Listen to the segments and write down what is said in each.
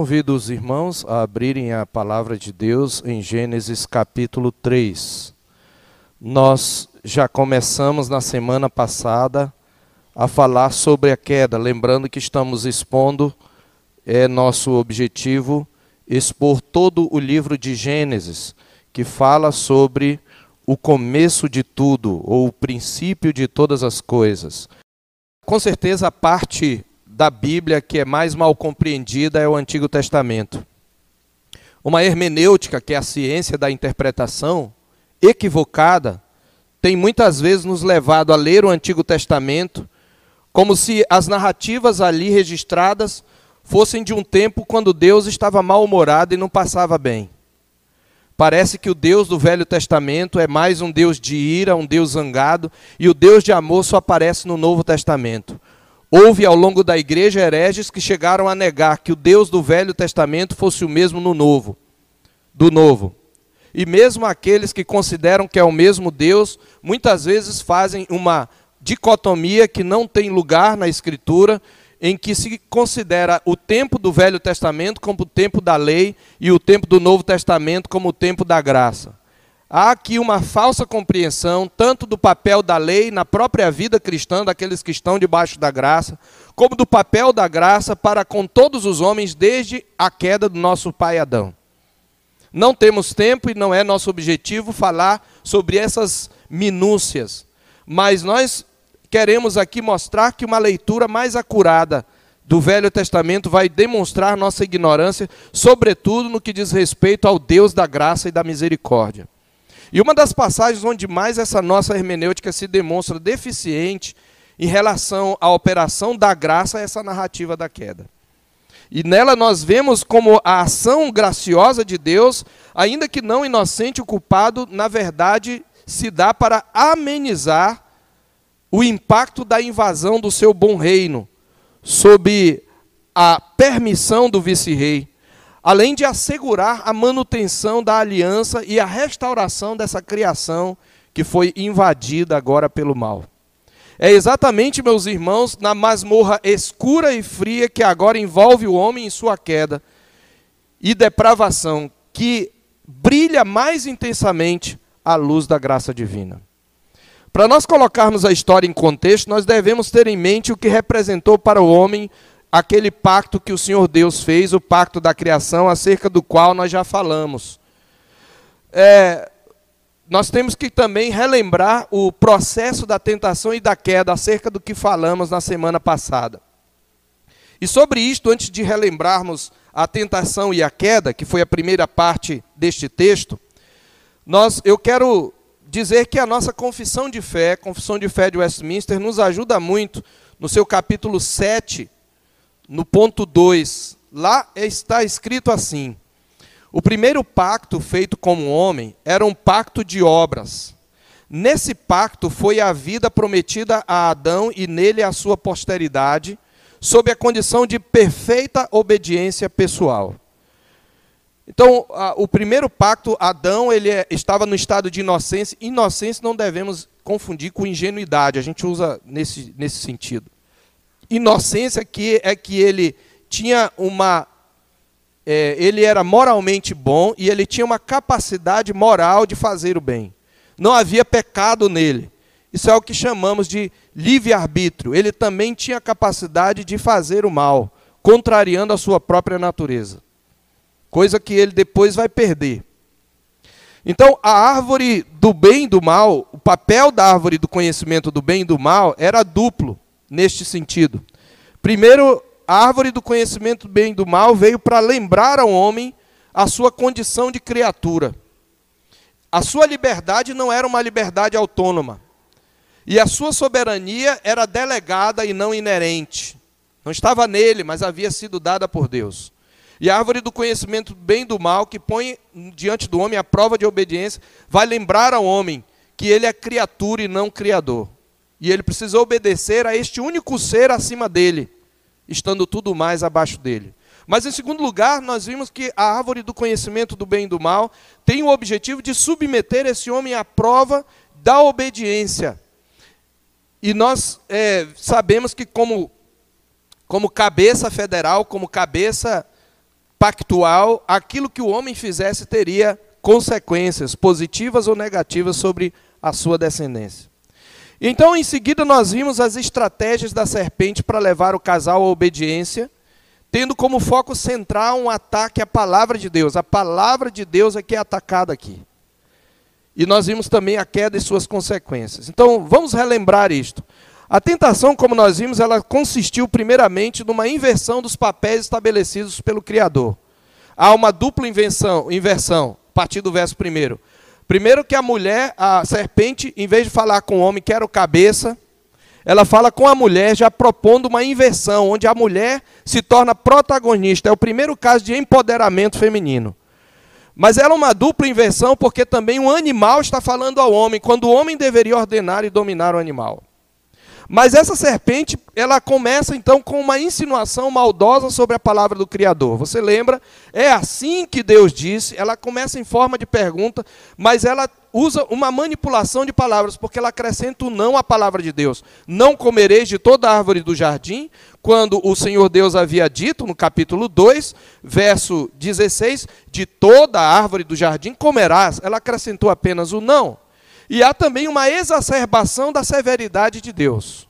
convido os irmãos a abrirem a palavra de Deus em Gênesis capítulo 3. Nós já começamos na semana passada a falar sobre a queda, lembrando que estamos expondo, é nosso objetivo, expor todo o livro de Gênesis, que fala sobre o começo de tudo, ou o princípio de todas as coisas. Com certeza, a parte da Bíblia que é mais mal compreendida é o Antigo Testamento. Uma hermenêutica, que é a ciência da interpretação, equivocada, tem muitas vezes nos levado a ler o Antigo Testamento como se as narrativas ali registradas fossem de um tempo quando Deus estava mal-humorado e não passava bem. Parece que o Deus do Velho Testamento é mais um Deus de ira, um Deus zangado, e o Deus de amor só aparece no Novo Testamento. Houve ao longo da igreja hereges que chegaram a negar que o Deus do Velho Testamento fosse o mesmo no Novo, do Novo. E mesmo aqueles que consideram que é o mesmo Deus, muitas vezes fazem uma dicotomia que não tem lugar na Escritura, em que se considera o tempo do Velho Testamento como o tempo da lei e o tempo do Novo Testamento como o tempo da graça. Há aqui uma falsa compreensão, tanto do papel da lei na própria vida cristã, daqueles que estão debaixo da graça, como do papel da graça para com todos os homens desde a queda do nosso pai Adão. Não temos tempo e não é nosso objetivo falar sobre essas minúcias, mas nós queremos aqui mostrar que uma leitura mais acurada do Velho Testamento vai demonstrar nossa ignorância, sobretudo no que diz respeito ao Deus da graça e da misericórdia. E uma das passagens onde mais essa nossa hermenêutica se demonstra deficiente em relação à operação da graça é essa narrativa da queda. E nela nós vemos como a ação graciosa de Deus, ainda que não inocente, o culpado, na verdade, se dá para amenizar o impacto da invasão do seu bom reino, sob a permissão do vice-rei além de assegurar a manutenção da aliança e a restauração dessa criação que foi invadida agora pelo mal. É exatamente, meus irmãos, na masmorra escura e fria que agora envolve o homem em sua queda e depravação, que brilha mais intensamente a luz da graça divina. Para nós colocarmos a história em contexto, nós devemos ter em mente o que representou para o homem aquele pacto que o Senhor Deus fez, o pacto da criação, acerca do qual nós já falamos. É, nós temos que também relembrar o processo da tentação e da queda, acerca do que falamos na semana passada. E sobre isto, antes de relembrarmos a tentação e a queda, que foi a primeira parte deste texto, nós, eu quero dizer que a nossa confissão de fé, confissão de fé de Westminster, nos ajuda muito no seu capítulo 7, no ponto 2, lá está escrito assim: O primeiro pacto feito como homem era um pacto de obras. Nesse pacto foi a vida prometida a Adão e nele a sua posteridade, sob a condição de perfeita obediência pessoal. Então, o primeiro pacto, Adão, ele é, estava no estado de inocência. Inocência não devemos confundir com ingenuidade, a gente usa nesse, nesse sentido inocência que é que ele tinha uma é, ele era moralmente bom e ele tinha uma capacidade moral de fazer o bem. Não havia pecado nele. Isso é o que chamamos de livre-arbítrio. Ele também tinha capacidade de fazer o mal, contrariando a sua própria natureza. Coisa que ele depois vai perder. Então, a árvore do bem e do mal, o papel da árvore do conhecimento do bem e do mal era duplo neste sentido. Primeiro, a árvore do conhecimento do bem e do mal veio para lembrar ao homem a sua condição de criatura. A sua liberdade não era uma liberdade autônoma. E a sua soberania era delegada e não inerente. Não estava nele, mas havia sido dada por Deus. E a árvore do conhecimento do bem e do mal, que põe diante do homem a prova de obediência, vai lembrar ao homem que ele é criatura e não criador. E ele precisa obedecer a este único ser acima dele, estando tudo mais abaixo dele. Mas em segundo lugar, nós vimos que a árvore do conhecimento do bem e do mal tem o objetivo de submeter esse homem à prova da obediência. E nós é, sabemos que, como, como cabeça federal, como cabeça pactual, aquilo que o homem fizesse teria consequências positivas ou negativas sobre a sua descendência. Então, em seguida, nós vimos as estratégias da serpente para levar o casal à obediência, tendo como foco central um ataque à palavra de Deus. A palavra de Deus é que é atacada aqui. E nós vimos também a queda e suas consequências. Então, vamos relembrar isto. A tentação, como nós vimos, ela consistiu primeiramente numa inversão dos papéis estabelecidos pelo Criador. Há uma dupla invenção, inversão, a partir do verso primeiro. Primeiro que a mulher, a serpente, em vez de falar com o homem que era o cabeça, ela fala com a mulher, já propondo uma inversão, onde a mulher se torna protagonista. É o primeiro caso de empoderamento feminino. Mas ela é uma dupla inversão porque também um animal está falando ao homem, quando o homem deveria ordenar e dominar o animal. Mas essa serpente, ela começa então com uma insinuação maldosa sobre a palavra do Criador. Você lembra? É assim que Deus disse. Ela começa em forma de pergunta, mas ela usa uma manipulação de palavras, porque ela acrescenta o não à palavra de Deus. Não comereis de toda árvore do jardim, quando o Senhor Deus havia dito, no capítulo 2, verso 16, de toda árvore do jardim comerás. Ela acrescentou apenas o não. E há também uma exacerbação da severidade de Deus.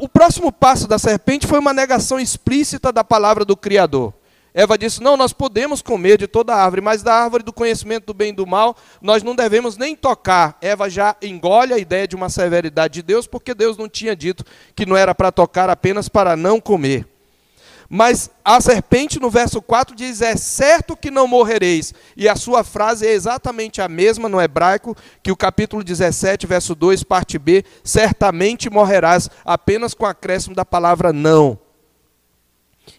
O próximo passo da serpente foi uma negação explícita da palavra do Criador. Eva disse: Não, nós podemos comer de toda árvore, mas da árvore do conhecimento do bem e do mal, nós não devemos nem tocar. Eva já engole a ideia de uma severidade de Deus, porque Deus não tinha dito que não era para tocar apenas para não comer. Mas a serpente, no verso 4, diz: É certo que não morrereis. E a sua frase é exatamente a mesma no hebraico que o capítulo 17, verso 2, parte B: Certamente morrerás, apenas com acréscimo da palavra não.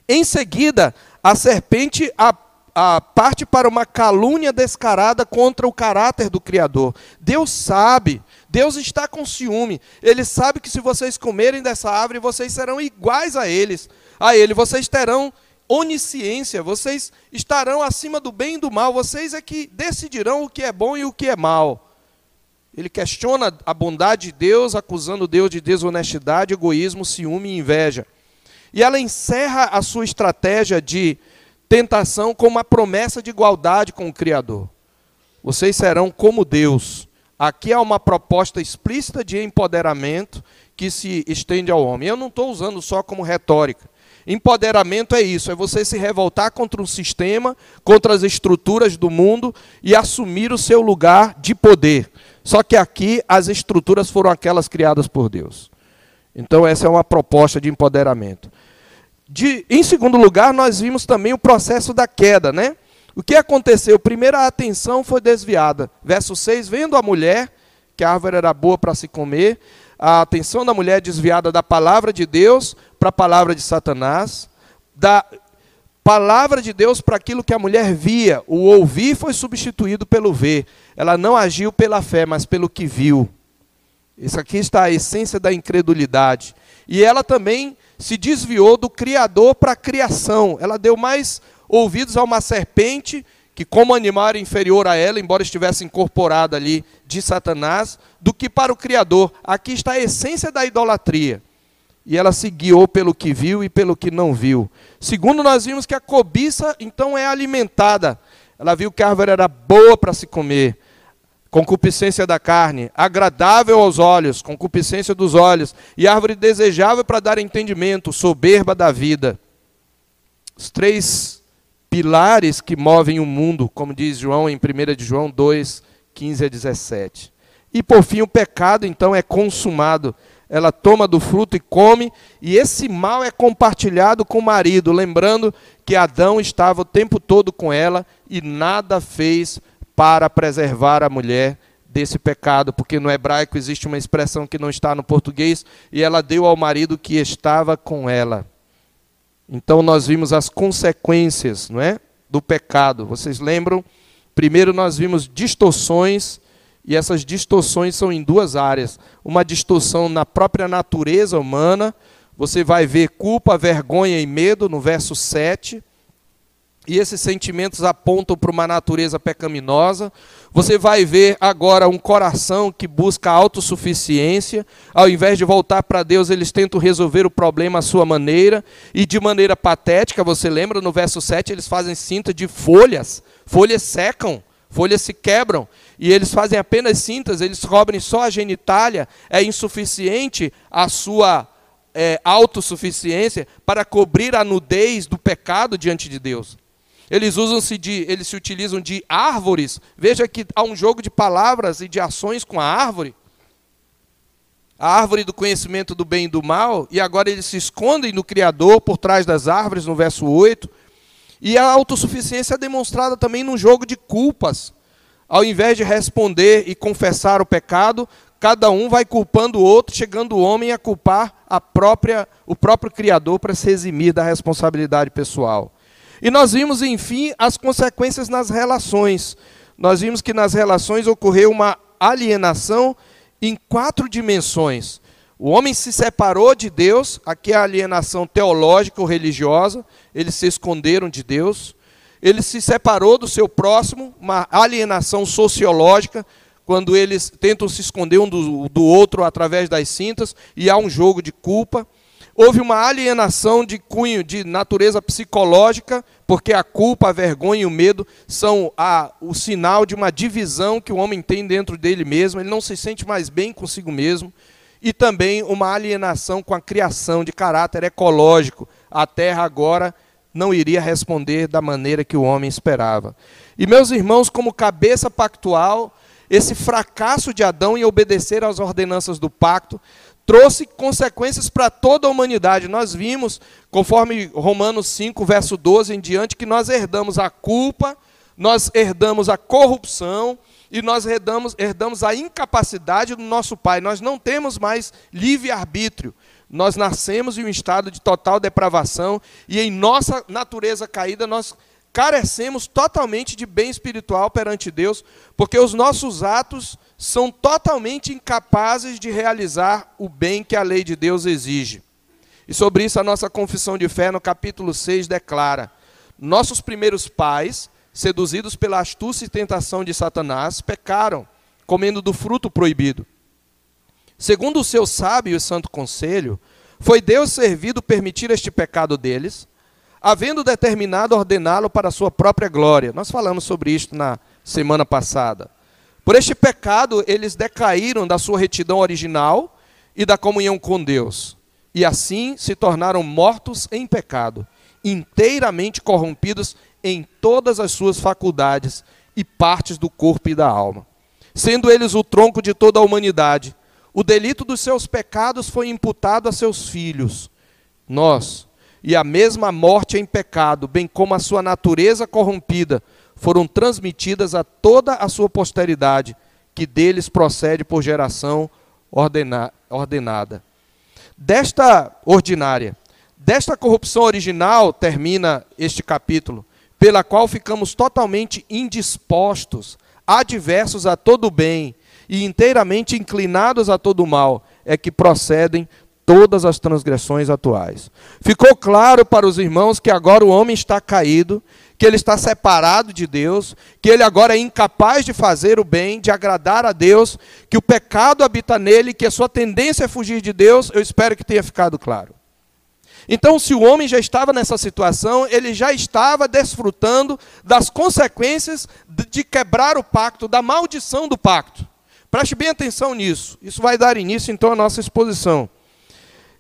Em seguida, a serpente a, a parte para uma calúnia descarada contra o caráter do Criador. Deus sabe, Deus está com ciúme. Ele sabe que se vocês comerem dessa árvore, vocês serão iguais a eles a Ele. Vocês terão onisciência, vocês estarão acima do bem e do mal, vocês é que decidirão o que é bom e o que é mal. Ele questiona a bondade de Deus, acusando Deus de desonestidade, egoísmo, ciúme e inveja. E ela encerra a sua estratégia de tentação com uma promessa de igualdade com o Criador. Vocês serão como Deus. Aqui há uma proposta explícita de empoderamento que se estende ao homem. Eu não estou usando só como retórica. Empoderamento é isso, é você se revoltar contra o sistema, contra as estruturas do mundo e assumir o seu lugar de poder. Só que aqui as estruturas foram aquelas criadas por Deus. Então essa é uma proposta de empoderamento. De, em segundo lugar, nós vimos também o processo da queda, né? O que aconteceu? Primeiro a atenção foi desviada. Verso 6, vendo a mulher que a árvore era boa para se comer, a atenção da mulher desviada da palavra de Deus para a palavra de Satanás, da palavra de Deus para aquilo que a mulher via. O ouvir foi substituído pelo ver. Ela não agiu pela fé, mas pelo que viu. Isso aqui está a essência da incredulidade. E ela também se desviou do Criador para a criação. Ela deu mais ouvidos a uma serpente que, como animal, era inferior a ela, embora estivesse incorporada ali de Satanás, do que para o Criador. Aqui está a essência da idolatria. E ela se guiou pelo que viu e pelo que não viu. Segundo, nós vimos que a cobiça, então, é alimentada. Ela viu que a árvore era boa para se comer, concupiscência da carne, agradável aos olhos, concupiscência dos olhos, e árvore desejável para dar entendimento, soberba da vida. Os três pilares que movem o mundo, como diz João em 1 de João 2, 15 a 17. E por fim, o pecado então é consumado. Ela toma do fruto e come, e esse mal é compartilhado com o marido, lembrando que Adão estava o tempo todo com ela e nada fez para preservar a mulher desse pecado, porque no hebraico existe uma expressão que não está no português, e ela deu ao marido que estava com ela. Então nós vimos as consequências, não é, do pecado. Vocês lembram? Primeiro nós vimos distorções e essas distorções são em duas áreas. Uma distorção na própria natureza humana, você vai ver culpa, vergonha e medo no verso 7. E esses sentimentos apontam para uma natureza pecaminosa. Você vai ver agora um coração que busca autossuficiência. Ao invés de voltar para Deus, eles tentam resolver o problema à sua maneira. E de maneira patética, você lembra no verso 7, eles fazem cinta de folhas. Folhas secam, folhas se quebram. E eles fazem apenas cintas, eles cobrem só a genitália. É insuficiente a sua é, autossuficiência para cobrir a nudez do pecado diante de Deus. Eles usam-se de, eles se utilizam de árvores. Veja que há um jogo de palavras e de ações com a árvore. A árvore do conhecimento do bem e do mal, e agora eles se escondem no Criador por trás das árvores, no verso 8. E a autossuficiência é demonstrada também num jogo de culpas. Ao invés de responder e confessar o pecado, cada um vai culpando o outro, chegando o homem a culpar a própria, o próprio Criador para se eximir da responsabilidade pessoal. E nós vimos, enfim, as consequências nas relações. Nós vimos que nas relações ocorreu uma alienação em quatro dimensões. O homem se separou de Deus, aqui é a alienação teológica ou religiosa, eles se esconderam de Deus. Ele se separou do seu próximo, uma alienação sociológica, quando eles tentam se esconder um do, do outro através das cintas, e há um jogo de culpa. Houve uma alienação de cunho de natureza psicológica, porque a culpa, a vergonha e o medo são a, o sinal de uma divisão que o homem tem dentro dele mesmo, ele não se sente mais bem consigo mesmo. E também uma alienação com a criação de caráter ecológico. A terra agora não iria responder da maneira que o homem esperava. E meus irmãos, como cabeça pactual, esse fracasso de Adão em obedecer às ordenanças do pacto trouxe consequências para toda a humanidade. Nós vimos, conforme Romanos 5, verso 12 em diante, que nós herdamos a culpa, nós herdamos a corrupção e nós herdamos, herdamos a incapacidade do nosso pai. Nós não temos mais livre-arbítrio. Nós nascemos em um estado de total depravação e em nossa natureza caída nós carecemos totalmente de bem espiritual perante Deus, porque os nossos atos são totalmente incapazes de realizar o bem que a lei de Deus exige. E sobre isso a nossa confissão de fé no capítulo 6 declara: Nossos primeiros pais, seduzidos pela astúcia e tentação de Satanás, pecaram, comendo do fruto proibido. Segundo o seu sábio e santo conselho, foi Deus servido permitir este pecado deles, havendo determinado ordená-lo para a sua própria glória. Nós falamos sobre isto na semana passada. Por este pecado, eles decaíram da sua retidão original e da comunhão com Deus, e assim se tornaram mortos em pecado, inteiramente corrompidos em todas as suas faculdades e partes do corpo e da alma. Sendo eles o tronco de toda a humanidade, o delito dos seus pecados foi imputado a seus filhos. Nós, e a mesma morte em pecado, bem como a sua natureza corrompida, foram transmitidas a toda a sua posteridade, que deles procede por geração ordena ordenada. Desta ordinária, desta corrupção original, termina este capítulo, pela qual ficamos totalmente indispostos, adversos a todo bem e inteiramente inclinados a todo mal, é que procedem todas as transgressões atuais. Ficou claro para os irmãos que agora o homem está caído, que ele está separado de Deus, que ele agora é incapaz de fazer o bem, de agradar a Deus, que o pecado habita nele, que a sua tendência é fugir de Deus, eu espero que tenha ficado claro. Então, se o homem já estava nessa situação, ele já estava desfrutando das consequências de quebrar o pacto, da maldição do pacto. Preste bem atenção nisso. Isso vai dar início então à nossa exposição.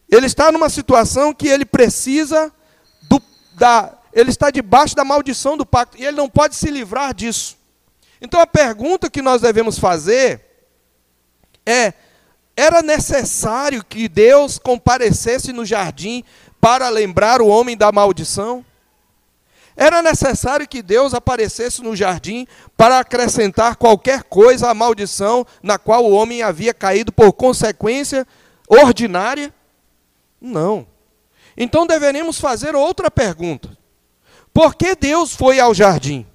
Ele está numa situação que ele precisa do, da, ele está debaixo da maldição do pacto e ele não pode se livrar disso. Então a pergunta que nós devemos fazer é: era necessário que Deus comparecesse no jardim para lembrar o homem da maldição? Era necessário que Deus aparecesse no jardim para acrescentar qualquer coisa à maldição na qual o homem havia caído por consequência ordinária? Não. Então deveremos fazer outra pergunta: por que Deus foi ao jardim?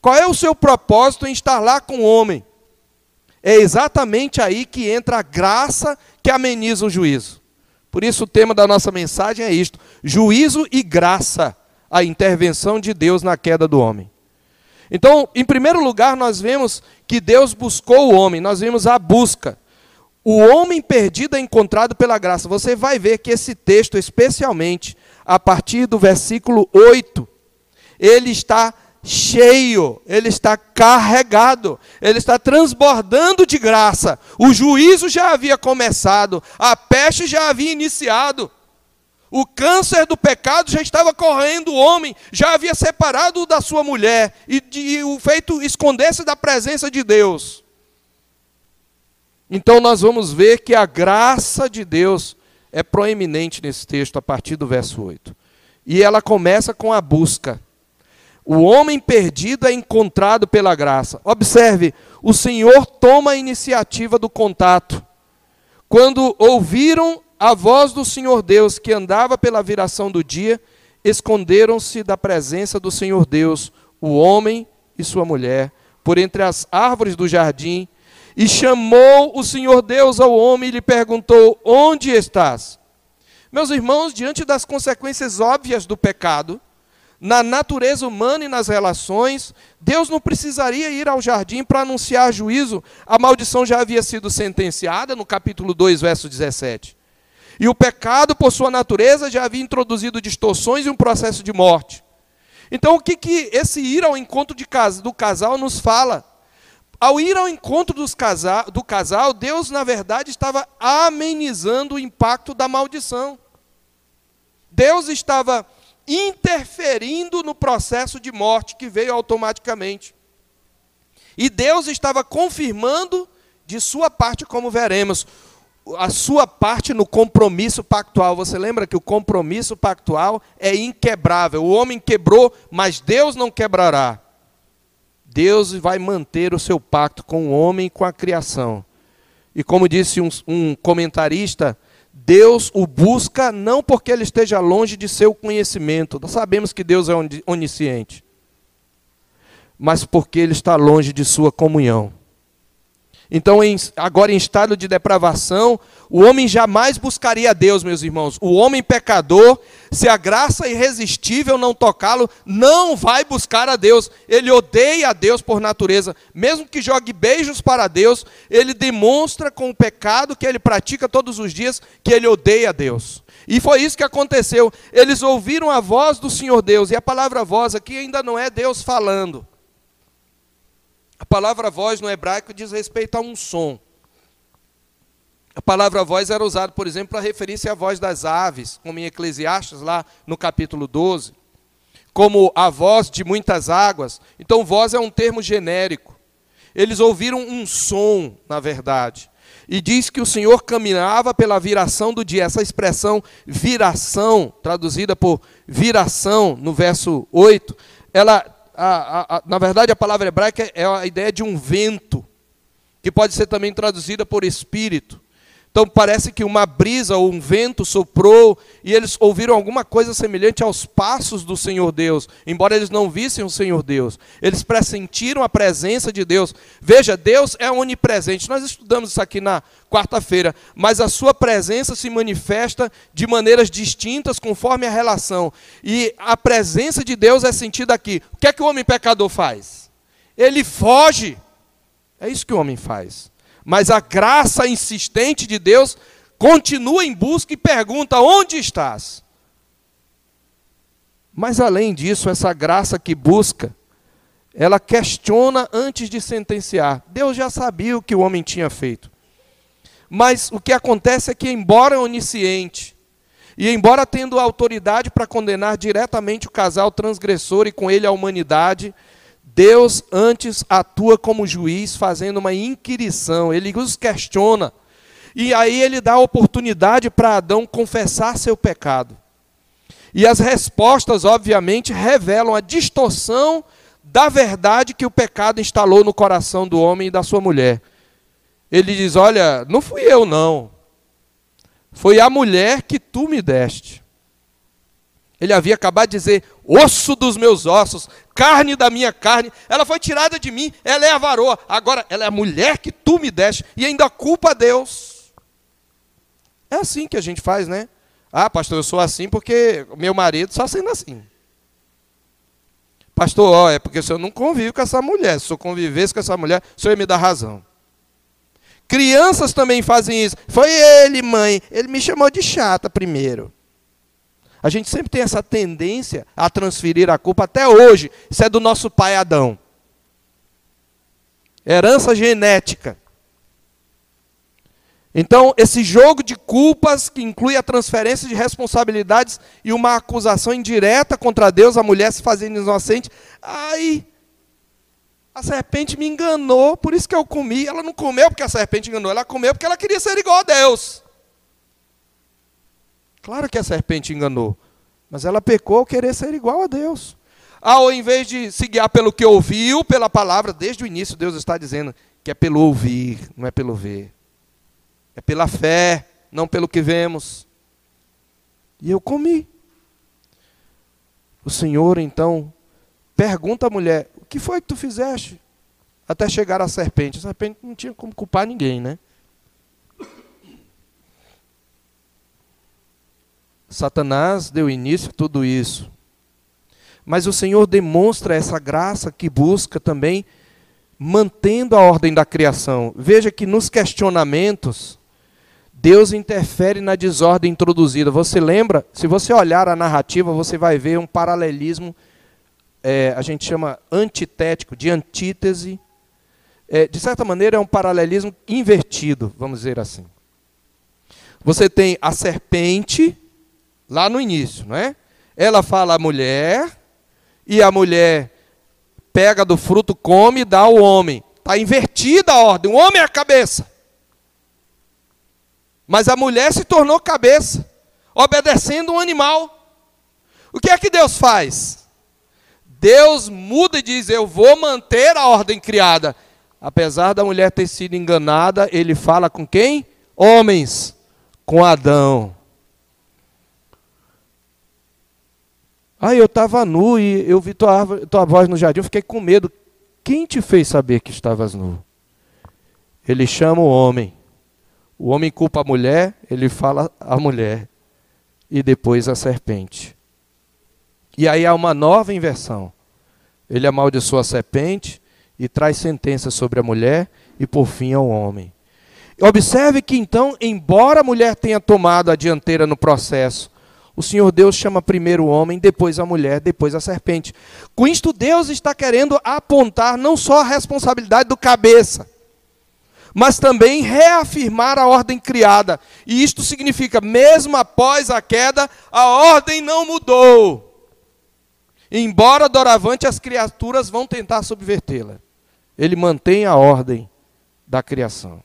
Qual é o seu propósito em estar lá com o homem? É exatamente aí que entra a graça que ameniza o juízo. Por isso o tema da nossa mensagem é isto: juízo e graça. a intervenção de Deus na queda do homem. Então, em primeiro lugar, nós vemos que Deus buscou o homem, nós vemos a busca. O homem perdido é encontrado pela graça. Você vai ver que esse texto, especialmente a partir do versículo 8, ele está cheio, ele está carregado, ele está transbordando de graça. O juízo já havia começado, a peste já havia iniciado. O câncer do pecado já estava correndo o homem, já havia separado da sua mulher e, e o feito esconder-se da presença de Deus. Então nós vamos ver que a graça de Deus é proeminente nesse texto a partir do verso 8. E ela começa com a busca. O homem perdido é encontrado pela graça. Observe, o Senhor toma a iniciativa do contato. Quando ouviram a voz do Senhor Deus que andava pela viração do dia, esconderam-se da presença do Senhor Deus, o homem e sua mulher, por entre as árvores do jardim. E chamou o Senhor Deus ao homem e lhe perguntou: Onde estás? Meus irmãos, diante das consequências óbvias do pecado, na natureza humana e nas relações, Deus não precisaria ir ao jardim para anunciar juízo, a maldição já havia sido sentenciada no capítulo 2, verso 17. E o pecado, por sua natureza, já havia introduzido distorções e um processo de morte. Então, o que, que esse ir ao encontro casa, do casal nos fala? Ao ir ao encontro do casal, Deus, na verdade, estava amenizando o impacto da maldição. Deus estava interferindo no processo de morte que veio automaticamente. E Deus estava confirmando de sua parte, como veremos, a sua parte no compromisso pactual. Você lembra que o compromisso pactual é inquebrável. O homem quebrou, mas Deus não quebrará. Deus vai manter o seu pacto com o homem e com a criação. E como disse um, um comentarista, Deus o busca não porque ele esteja longe de seu conhecimento, nós sabemos que Deus é onisciente, mas porque ele está longe de sua comunhão. Então, em, agora em estado de depravação, o homem jamais buscaria a Deus, meus irmãos. O homem pecador, se a graça irresistível não tocá-lo, não vai buscar a Deus. Ele odeia a Deus por natureza. Mesmo que jogue beijos para Deus, ele demonstra com o pecado que ele pratica todos os dias que ele odeia a Deus. E foi isso que aconteceu. Eles ouviram a voz do Senhor Deus, e a palavra voz aqui ainda não é Deus falando. A palavra voz no hebraico diz respeito a um som. A palavra voz era usada, por exemplo, para referir-se à voz das aves, como em Eclesiastes, lá no capítulo 12, como a voz de muitas águas. Então, voz é um termo genérico. Eles ouviram um som, na verdade. E diz que o Senhor caminhava pela viração do dia. Essa expressão viração, traduzida por viração no verso 8, ela a, a, na verdade, a palavra hebraica é a ideia de um vento, que pode ser também traduzida por espírito. Então parece que uma brisa ou um vento soprou e eles ouviram alguma coisa semelhante aos passos do Senhor Deus, embora eles não vissem o Senhor Deus. Eles pressentiram a presença de Deus. Veja, Deus é onipresente. Nós estudamos isso aqui na quarta-feira, mas a sua presença se manifesta de maneiras distintas conforme a relação. E a presença de Deus é sentida aqui. O que é que o homem pecador faz? Ele foge. É isso que o homem faz. Mas a graça insistente de Deus continua em busca e pergunta: onde estás? Mas além disso, essa graça que busca, ela questiona antes de sentenciar. Deus já sabia o que o homem tinha feito. Mas o que acontece é que, embora onisciente, e embora tendo autoridade para condenar diretamente o casal transgressor e com ele a humanidade, Deus antes atua como juiz, fazendo uma inquirição, ele os questiona. E aí ele dá a oportunidade para Adão confessar seu pecado. E as respostas, obviamente, revelam a distorção da verdade que o pecado instalou no coração do homem e da sua mulher. Ele diz: Olha, não fui eu, não. Foi a mulher que tu me deste. Ele havia acabado de dizer: osso dos meus ossos, carne da minha carne. Ela foi tirada de mim, ela é a varoa. Agora, ela é a mulher que tu me deste e ainda culpa a Deus. É assim que a gente faz, né? Ah, pastor, eu sou assim porque meu marido só sendo assim. Pastor, ó, é porque o senhor não convive com essa mulher. Se senhor convivesse com essa mulher, o senhor ia me dar razão. Crianças também fazem isso. Foi ele, mãe. Ele me chamou de chata primeiro. A gente sempre tem essa tendência a transferir a culpa até hoje. Isso é do nosso pai Adão. Herança genética. Então, esse jogo de culpas, que inclui a transferência de responsabilidades e uma acusação indireta contra Deus, a mulher se fazendo inocente. Ai, a serpente me enganou, por isso que eu comi. Ela não comeu porque a serpente enganou, ela comeu porque ela queria ser igual a Deus. Claro que a serpente enganou, mas ela pecou ao querer ser igual a Deus. Ao invés de se guiar pelo que ouviu, pela palavra, desde o início Deus está dizendo que é pelo ouvir, não é pelo ver. É pela fé, não pelo que vemos. E eu comi. O Senhor então pergunta à mulher: O que foi que tu fizeste? Até chegar a serpente. A serpente não tinha como culpar ninguém, né? Satanás deu início a tudo isso. Mas o Senhor demonstra essa graça que busca também mantendo a ordem da criação. Veja que nos questionamentos, Deus interfere na desordem introduzida. Você lembra? Se você olhar a narrativa, você vai ver um paralelismo, é, a gente chama antitético, de antítese. É, de certa maneira, é um paralelismo invertido, vamos dizer assim. Você tem a serpente, lá no início, não é? Ela fala à mulher, e a mulher pega do fruto, come e dá ao homem. Está invertida a ordem, o homem é a cabeça. Mas a mulher se tornou cabeça, obedecendo um animal. O que é que Deus faz? Deus muda e diz: Eu vou manter a ordem criada. Apesar da mulher ter sido enganada, ele fala com quem? Homens, com Adão. Aí eu estava nu e eu vi tua, tua voz no jardim, eu fiquei com medo. Quem te fez saber que estavas nu? Ele chama o homem. O homem culpa a mulher, ele fala a mulher. E depois a serpente. E aí há uma nova inversão. Ele amaldiçoa a serpente e traz sentença sobre a mulher e por fim ao homem. Observe que então, embora a mulher tenha tomado a dianteira no processo, o Senhor Deus chama primeiro o homem, depois a mulher, depois a serpente. Com isto, Deus está querendo apontar não só a responsabilidade do cabeça, mas também reafirmar a ordem criada. E isto significa, mesmo após a queda, a ordem não mudou. Embora doravante as criaturas vão tentar subvertê-la, ele mantém a ordem da criação.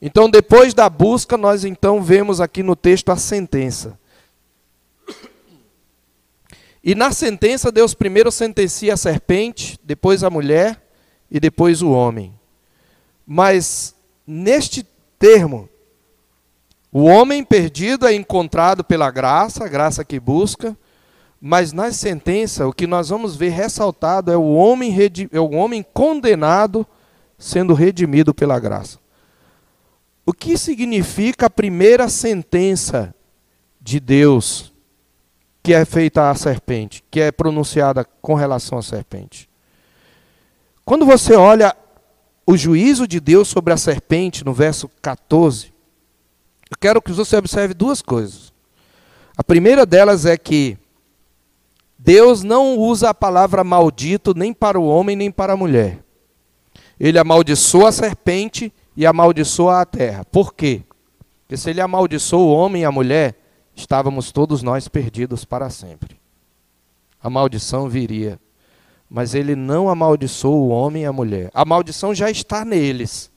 Então, depois da busca, nós então vemos aqui no texto a sentença. E na sentença, Deus primeiro sentencia a serpente, depois a mulher e depois o homem. Mas neste termo, o homem perdido é encontrado pela graça, a graça que busca, mas na sentença, o que nós vamos ver ressaltado é o homem, é o homem condenado sendo redimido pela graça. O que significa a primeira sentença de Deus que é feita à serpente, que é pronunciada com relação à serpente? Quando você olha o juízo de Deus sobre a serpente, no verso 14, eu quero que você observe duas coisas. A primeira delas é que Deus não usa a palavra maldito nem para o homem nem para a mulher. Ele amaldiçoa a serpente e amaldiçoa a terra. Por quê? Porque se ele amaldiçoou o homem e a mulher, estávamos todos nós perdidos para sempre. A maldição viria mas ele não amaldiçoou o homem e a mulher. A maldição já está neles.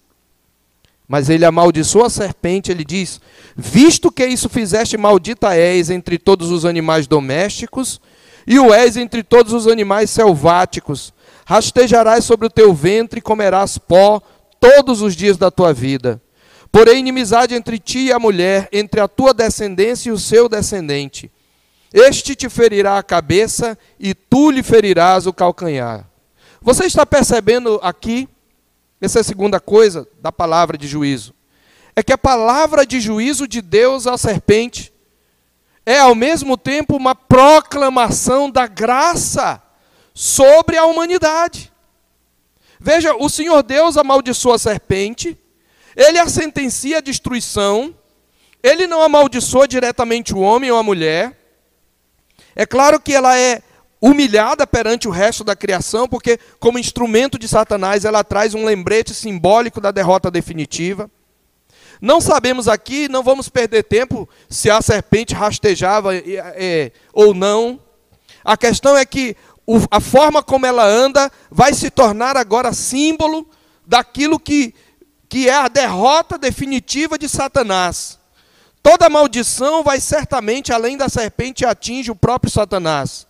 Mas ele amaldiçoou a serpente, ele diz: Visto que isso fizeste, maldita és entre todos os animais domésticos, e o és entre todos os animais selváticos. Rastejarás sobre o teu ventre e comerás pó todos os dias da tua vida. Porém, inimizade entre ti e a mulher, entre a tua descendência e o seu descendente este te ferirá a cabeça e tu lhe ferirás o calcanhar. Você está percebendo aqui, essa é a segunda coisa da palavra de juízo. É que a palavra de juízo de Deus à serpente é ao mesmo tempo uma proclamação da graça sobre a humanidade. Veja, o Senhor Deus amaldiçoa a serpente, ele a sentencia à destruição, ele não amaldiçoa diretamente o homem ou a mulher. É claro que ela é humilhada perante o resto da criação, porque, como instrumento de Satanás, ela traz um lembrete simbólico da derrota definitiva. Não sabemos aqui, não vamos perder tempo se a serpente rastejava é, ou não. A questão é que a forma como ela anda vai se tornar agora símbolo daquilo que, que é a derrota definitiva de Satanás. Toda maldição vai certamente, além da serpente, atinge o próprio Satanás.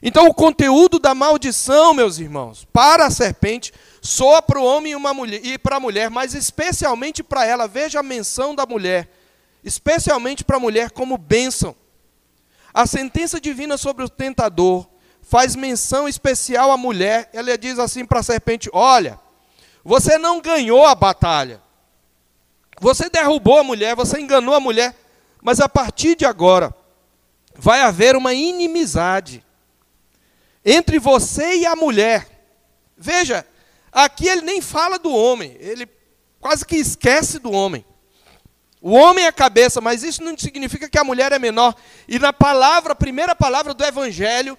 Então, o conteúdo da maldição, meus irmãos, para a serpente, soa para o homem e, uma mulher, e para a mulher, mas especialmente para ela. Veja a menção da mulher, especialmente para a mulher como bênção. A sentença divina sobre o tentador faz menção especial à mulher. Ela diz assim para a serpente: Olha, você não ganhou a batalha. Você derrubou a mulher, você enganou a mulher, mas a partir de agora vai haver uma inimizade entre você e a mulher. Veja, aqui ele nem fala do homem, ele quase que esquece do homem. O homem é a cabeça, mas isso não significa que a mulher é menor. E na palavra, primeira palavra do evangelho,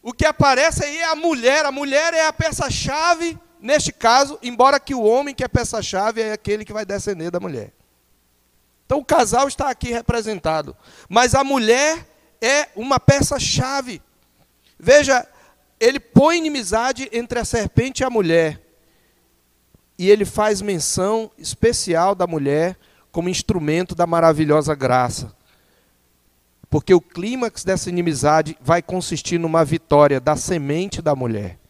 o que aparece aí é a mulher. A mulher é a peça-chave neste caso, embora que o homem que é peça-chave é aquele que vai descender da mulher. Então o casal está aqui representado, mas a mulher é uma peça-chave. Veja, ele põe inimizade entre a serpente e a mulher. E ele faz menção especial da mulher como instrumento da maravilhosa graça. Porque o clímax dessa inimizade vai consistir numa vitória da semente da mulher.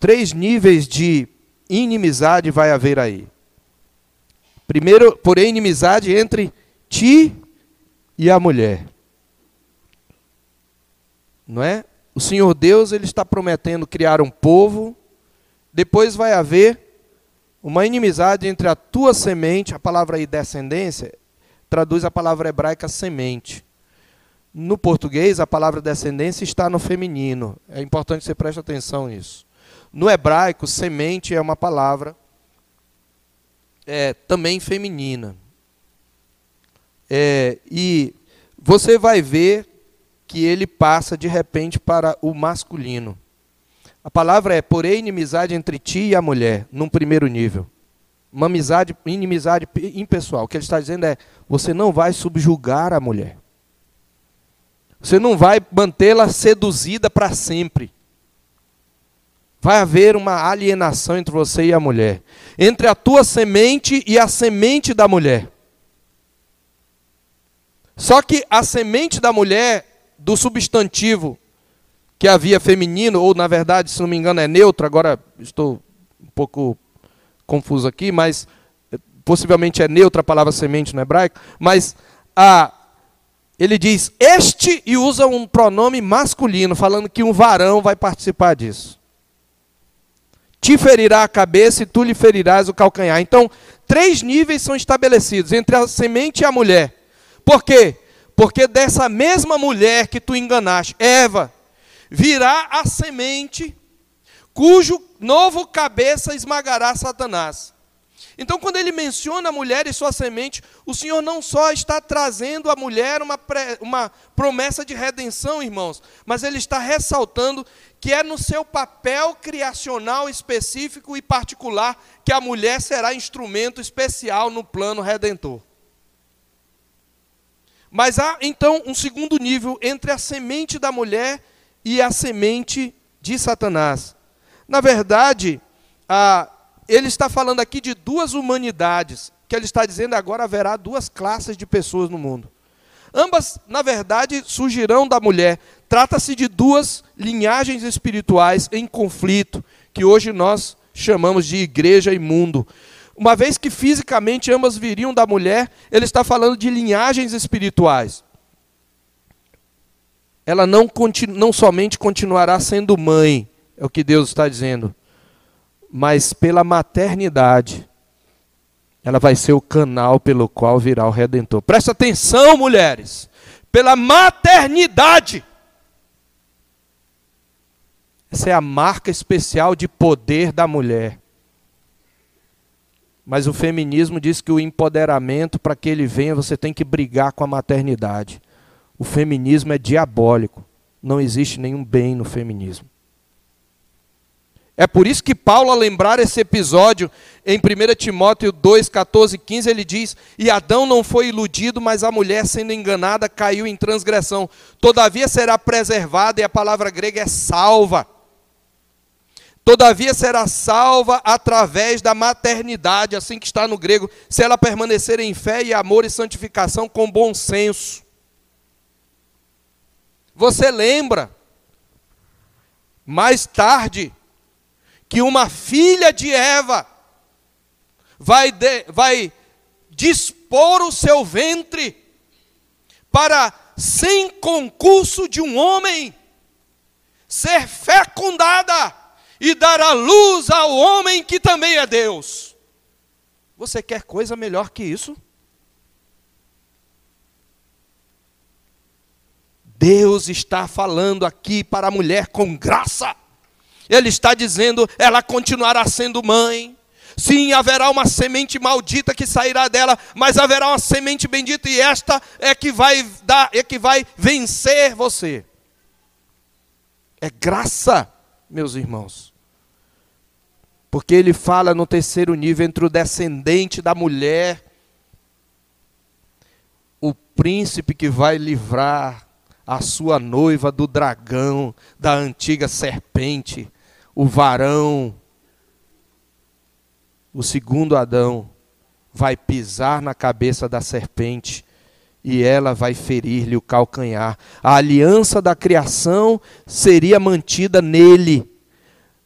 Três níveis de inimizade vai haver aí. Primeiro, porém, inimizade entre ti e a mulher. Não é? O Senhor Deus ele está prometendo criar um povo, depois vai haver uma inimizade entre a tua semente, a palavra aí descendência, traduz a palavra hebraica semente. No português, a palavra descendência está no feminino. É importante que você preste atenção nisso. No hebraico, semente é uma palavra é, também feminina. É, e você vai ver que ele passa de repente para o masculino. A palavra é porém inimizade entre ti e a mulher, num primeiro nível. Uma amizade, inimizade impessoal. O que ele está dizendo é: você não vai subjugar a mulher. Você não vai mantê-la seduzida para sempre. Vai haver uma alienação entre você e a mulher, entre a tua semente e a semente da mulher. Só que a semente da mulher do substantivo que havia feminino, ou na verdade, se não me engano, é neutro, agora estou um pouco confuso aqui, mas eh, possivelmente é neutra a palavra semente no hebraico, mas a, ele diz este e usa um pronome masculino, falando que um varão vai participar disso. Te ferirá a cabeça e tu lhe ferirás o calcanhar. Então, três níveis são estabelecidos entre a semente e a mulher. Por quê? Porque dessa mesma mulher que tu enganaste, Eva, virá a semente cujo novo cabeça esmagará Satanás. Então, quando ele menciona a mulher e sua semente, o Senhor não só está trazendo à mulher uma, pré, uma promessa de redenção, irmãos, mas ele está ressaltando que é no seu papel criacional específico e particular que a mulher será instrumento especial no plano redentor. Mas há então um segundo nível entre a semente da mulher e a semente de Satanás. Na verdade, ele está falando aqui de duas humanidades, que ele está dizendo agora haverá duas classes de pessoas no mundo. Ambas, na verdade, surgirão da mulher. Trata-se de duas linhagens espirituais em conflito, que hoje nós chamamos de igreja e mundo uma vez que fisicamente ambas viriam da mulher, ele está falando de linhagens espirituais. Ela não, não somente continuará sendo mãe, é o que Deus está dizendo, mas pela maternidade, ela vai ser o canal pelo qual virá o Redentor. Presta atenção, mulheres, pela maternidade. Essa é a marca especial de poder da mulher. Mas o feminismo diz que o empoderamento, para que ele venha, você tem que brigar com a maternidade. O feminismo é diabólico. Não existe nenhum bem no feminismo. É por isso que Paulo, ao lembrar esse episódio, em 1 Timóteo 2, 14 e 15, ele diz: E Adão não foi iludido, mas a mulher, sendo enganada, caiu em transgressão. Todavia será preservada, e a palavra grega é salva. Todavia será salva através da maternidade, assim que está no grego, se ela permanecer em fé e amor e santificação com bom senso. Você lembra, mais tarde, que uma filha de Eva vai, de, vai dispor o seu ventre para, sem concurso de um homem, ser fecundada e dar a luz ao homem que também é Deus. Você quer coisa melhor que isso? Deus está falando aqui para a mulher com graça. Ele está dizendo, ela continuará sendo mãe. Sim, haverá uma semente maldita que sairá dela, mas haverá uma semente bendita e esta é que vai dar, é que vai vencer você. É graça, meus irmãos. Porque ele fala no terceiro nível entre o descendente da mulher, o príncipe que vai livrar a sua noiva do dragão, da antiga serpente o varão, o segundo Adão, vai pisar na cabeça da serpente e ela vai ferir-lhe o calcanhar. A aliança da criação seria mantida nele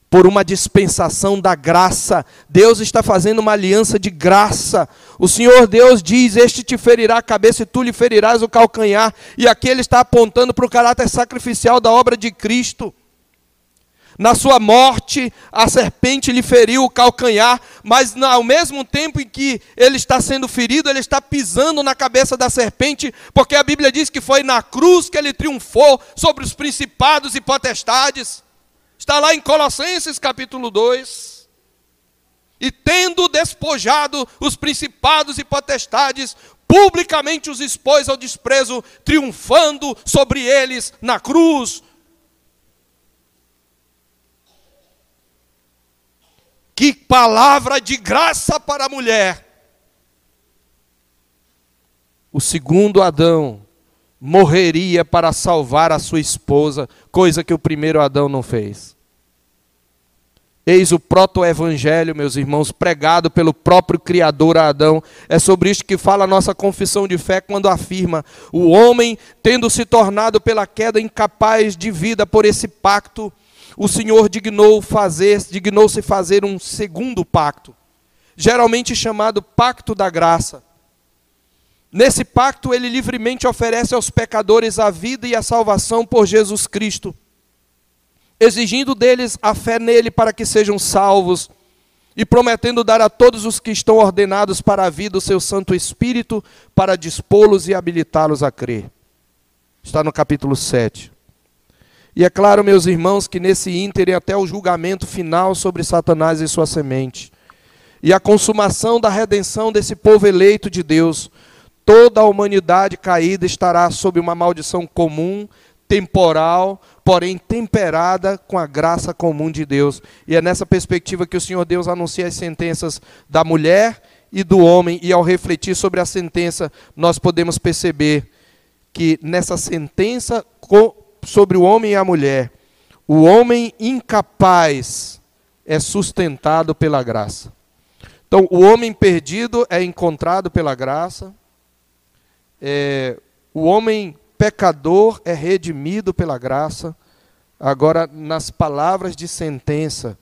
por uma dispensação da graça. Deus está fazendo uma aliança de graça. O Senhor Deus diz: Este te ferirá a cabeça e tu lhe ferirás o calcanhar. E aqui ele está apontando para o caráter sacrificial da obra de Cristo. Na sua morte, a serpente lhe feriu o calcanhar, mas ao mesmo tempo em que ele está sendo ferido, ele está pisando na cabeça da serpente, porque a Bíblia diz que foi na cruz que ele triunfou sobre os principados e potestades. Está lá em Colossenses capítulo 2. E tendo despojado os principados e potestades, publicamente os expôs ao desprezo, triunfando sobre eles na cruz, Que palavra de graça para a mulher. O segundo Adão morreria para salvar a sua esposa, coisa que o primeiro Adão não fez. Eis o proto-evangelho, meus irmãos, pregado pelo próprio Criador Adão. É sobre isto que fala a nossa confissão de fé quando afirma: o homem, tendo se tornado pela queda incapaz de vida por esse pacto, o Senhor dignou fazer, dignou-se fazer um segundo pacto, geralmente chamado pacto da graça. Nesse pacto, ele livremente oferece aos pecadores a vida e a salvação por Jesus Cristo, exigindo deles a fé nele para que sejam salvos e prometendo dar a todos os que estão ordenados para a vida o seu Santo Espírito para dispô-los e habilitá-los a crer. Está no capítulo 7. E é claro, meus irmãos, que nesse ínter até o julgamento final sobre Satanás e sua semente. E a consumação da redenção desse povo eleito de Deus. Toda a humanidade caída estará sob uma maldição comum, temporal, porém temperada com a graça comum de Deus. E é nessa perspectiva que o Senhor Deus anuncia as sentenças da mulher e do homem, e ao refletir sobre a sentença, nós podemos perceber que nessa sentença sobre o homem e a mulher. O homem incapaz é sustentado pela graça. Então, o homem perdido é encontrado pela graça. É, o homem pecador é redimido pela graça. Agora, nas palavras de sentença,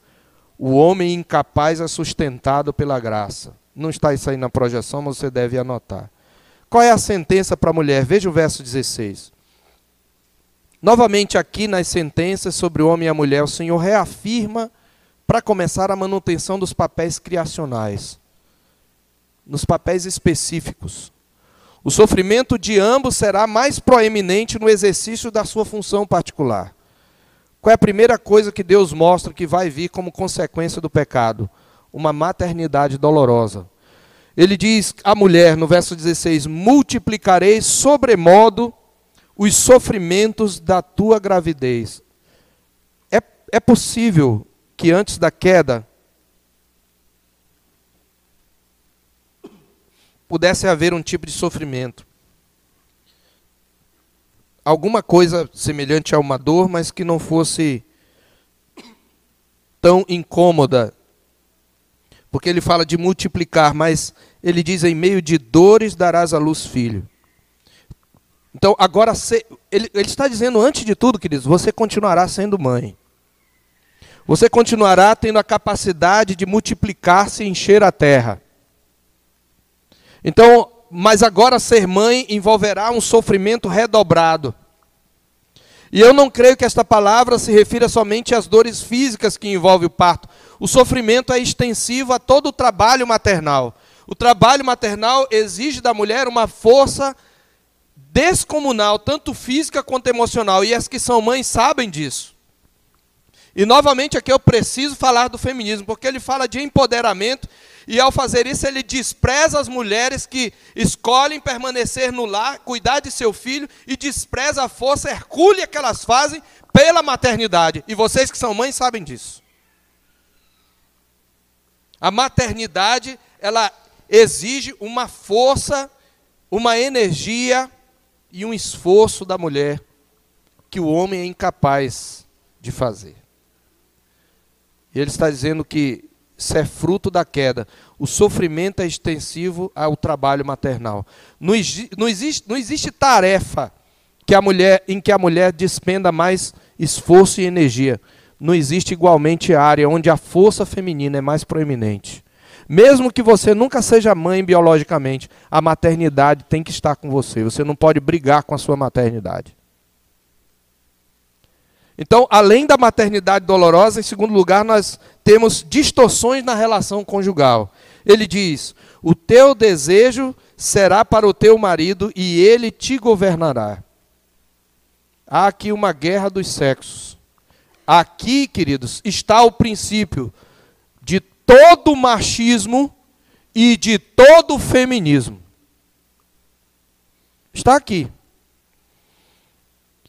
o homem incapaz é sustentado pela graça. Não está isso aí na projeção, mas você deve anotar. Qual é a sentença para a mulher? Veja o verso 16. Novamente, aqui nas sentenças sobre o homem e a mulher, o Senhor reafirma para começar a manutenção dos papéis criacionais, nos papéis específicos. O sofrimento de ambos será mais proeminente no exercício da sua função particular. Qual é a primeira coisa que Deus mostra que vai vir como consequência do pecado? Uma maternidade dolorosa. Ele diz à mulher, no verso 16: Multiplicarei sobremodo os sofrimentos da tua gravidez. É, é possível que antes da queda pudesse haver um tipo de sofrimento. Alguma coisa semelhante a uma dor, mas que não fosse tão incômoda. Porque ele fala de multiplicar, mas ele diz: em meio de dores darás à luz filho. Então, agora, ele, ele está dizendo, antes de tudo, queridos, você continuará sendo mãe. Você continuará tendo a capacidade de multiplicar-se e encher a terra. Então, mas agora ser mãe envolverá um sofrimento redobrado. E eu não creio que esta palavra se refira somente às dores físicas que envolvem o parto. O sofrimento é extensivo a todo o trabalho maternal. O trabalho maternal exige da mulher uma força descomunal, tanto física quanto emocional, e as que são mães sabem disso. E novamente aqui eu preciso falar do feminismo, porque ele fala de empoderamento e ao fazer isso, ele despreza as mulheres que escolhem permanecer no lar, cuidar de seu filho, e despreza a força hercúlea que elas fazem pela maternidade. E vocês que são mães sabem disso. A maternidade, ela exige uma força, uma energia e um esforço da mulher que o homem é incapaz de fazer. E ele está dizendo que isso é fruto da queda. O sofrimento é extensivo ao trabalho maternal. Não, não, existe, não existe tarefa que a mulher, em que a mulher despenda mais esforço e energia. Não existe igualmente área onde a força feminina é mais proeminente. Mesmo que você nunca seja mãe biologicamente, a maternidade tem que estar com você. Você não pode brigar com a sua maternidade. Então, além da maternidade dolorosa, em segundo lugar, nós temos distorções na relação conjugal. Ele diz: O teu desejo será para o teu marido e ele te governará. Há aqui uma guerra dos sexos. Aqui, queridos, está o princípio todo machismo e de todo feminismo. Está aqui.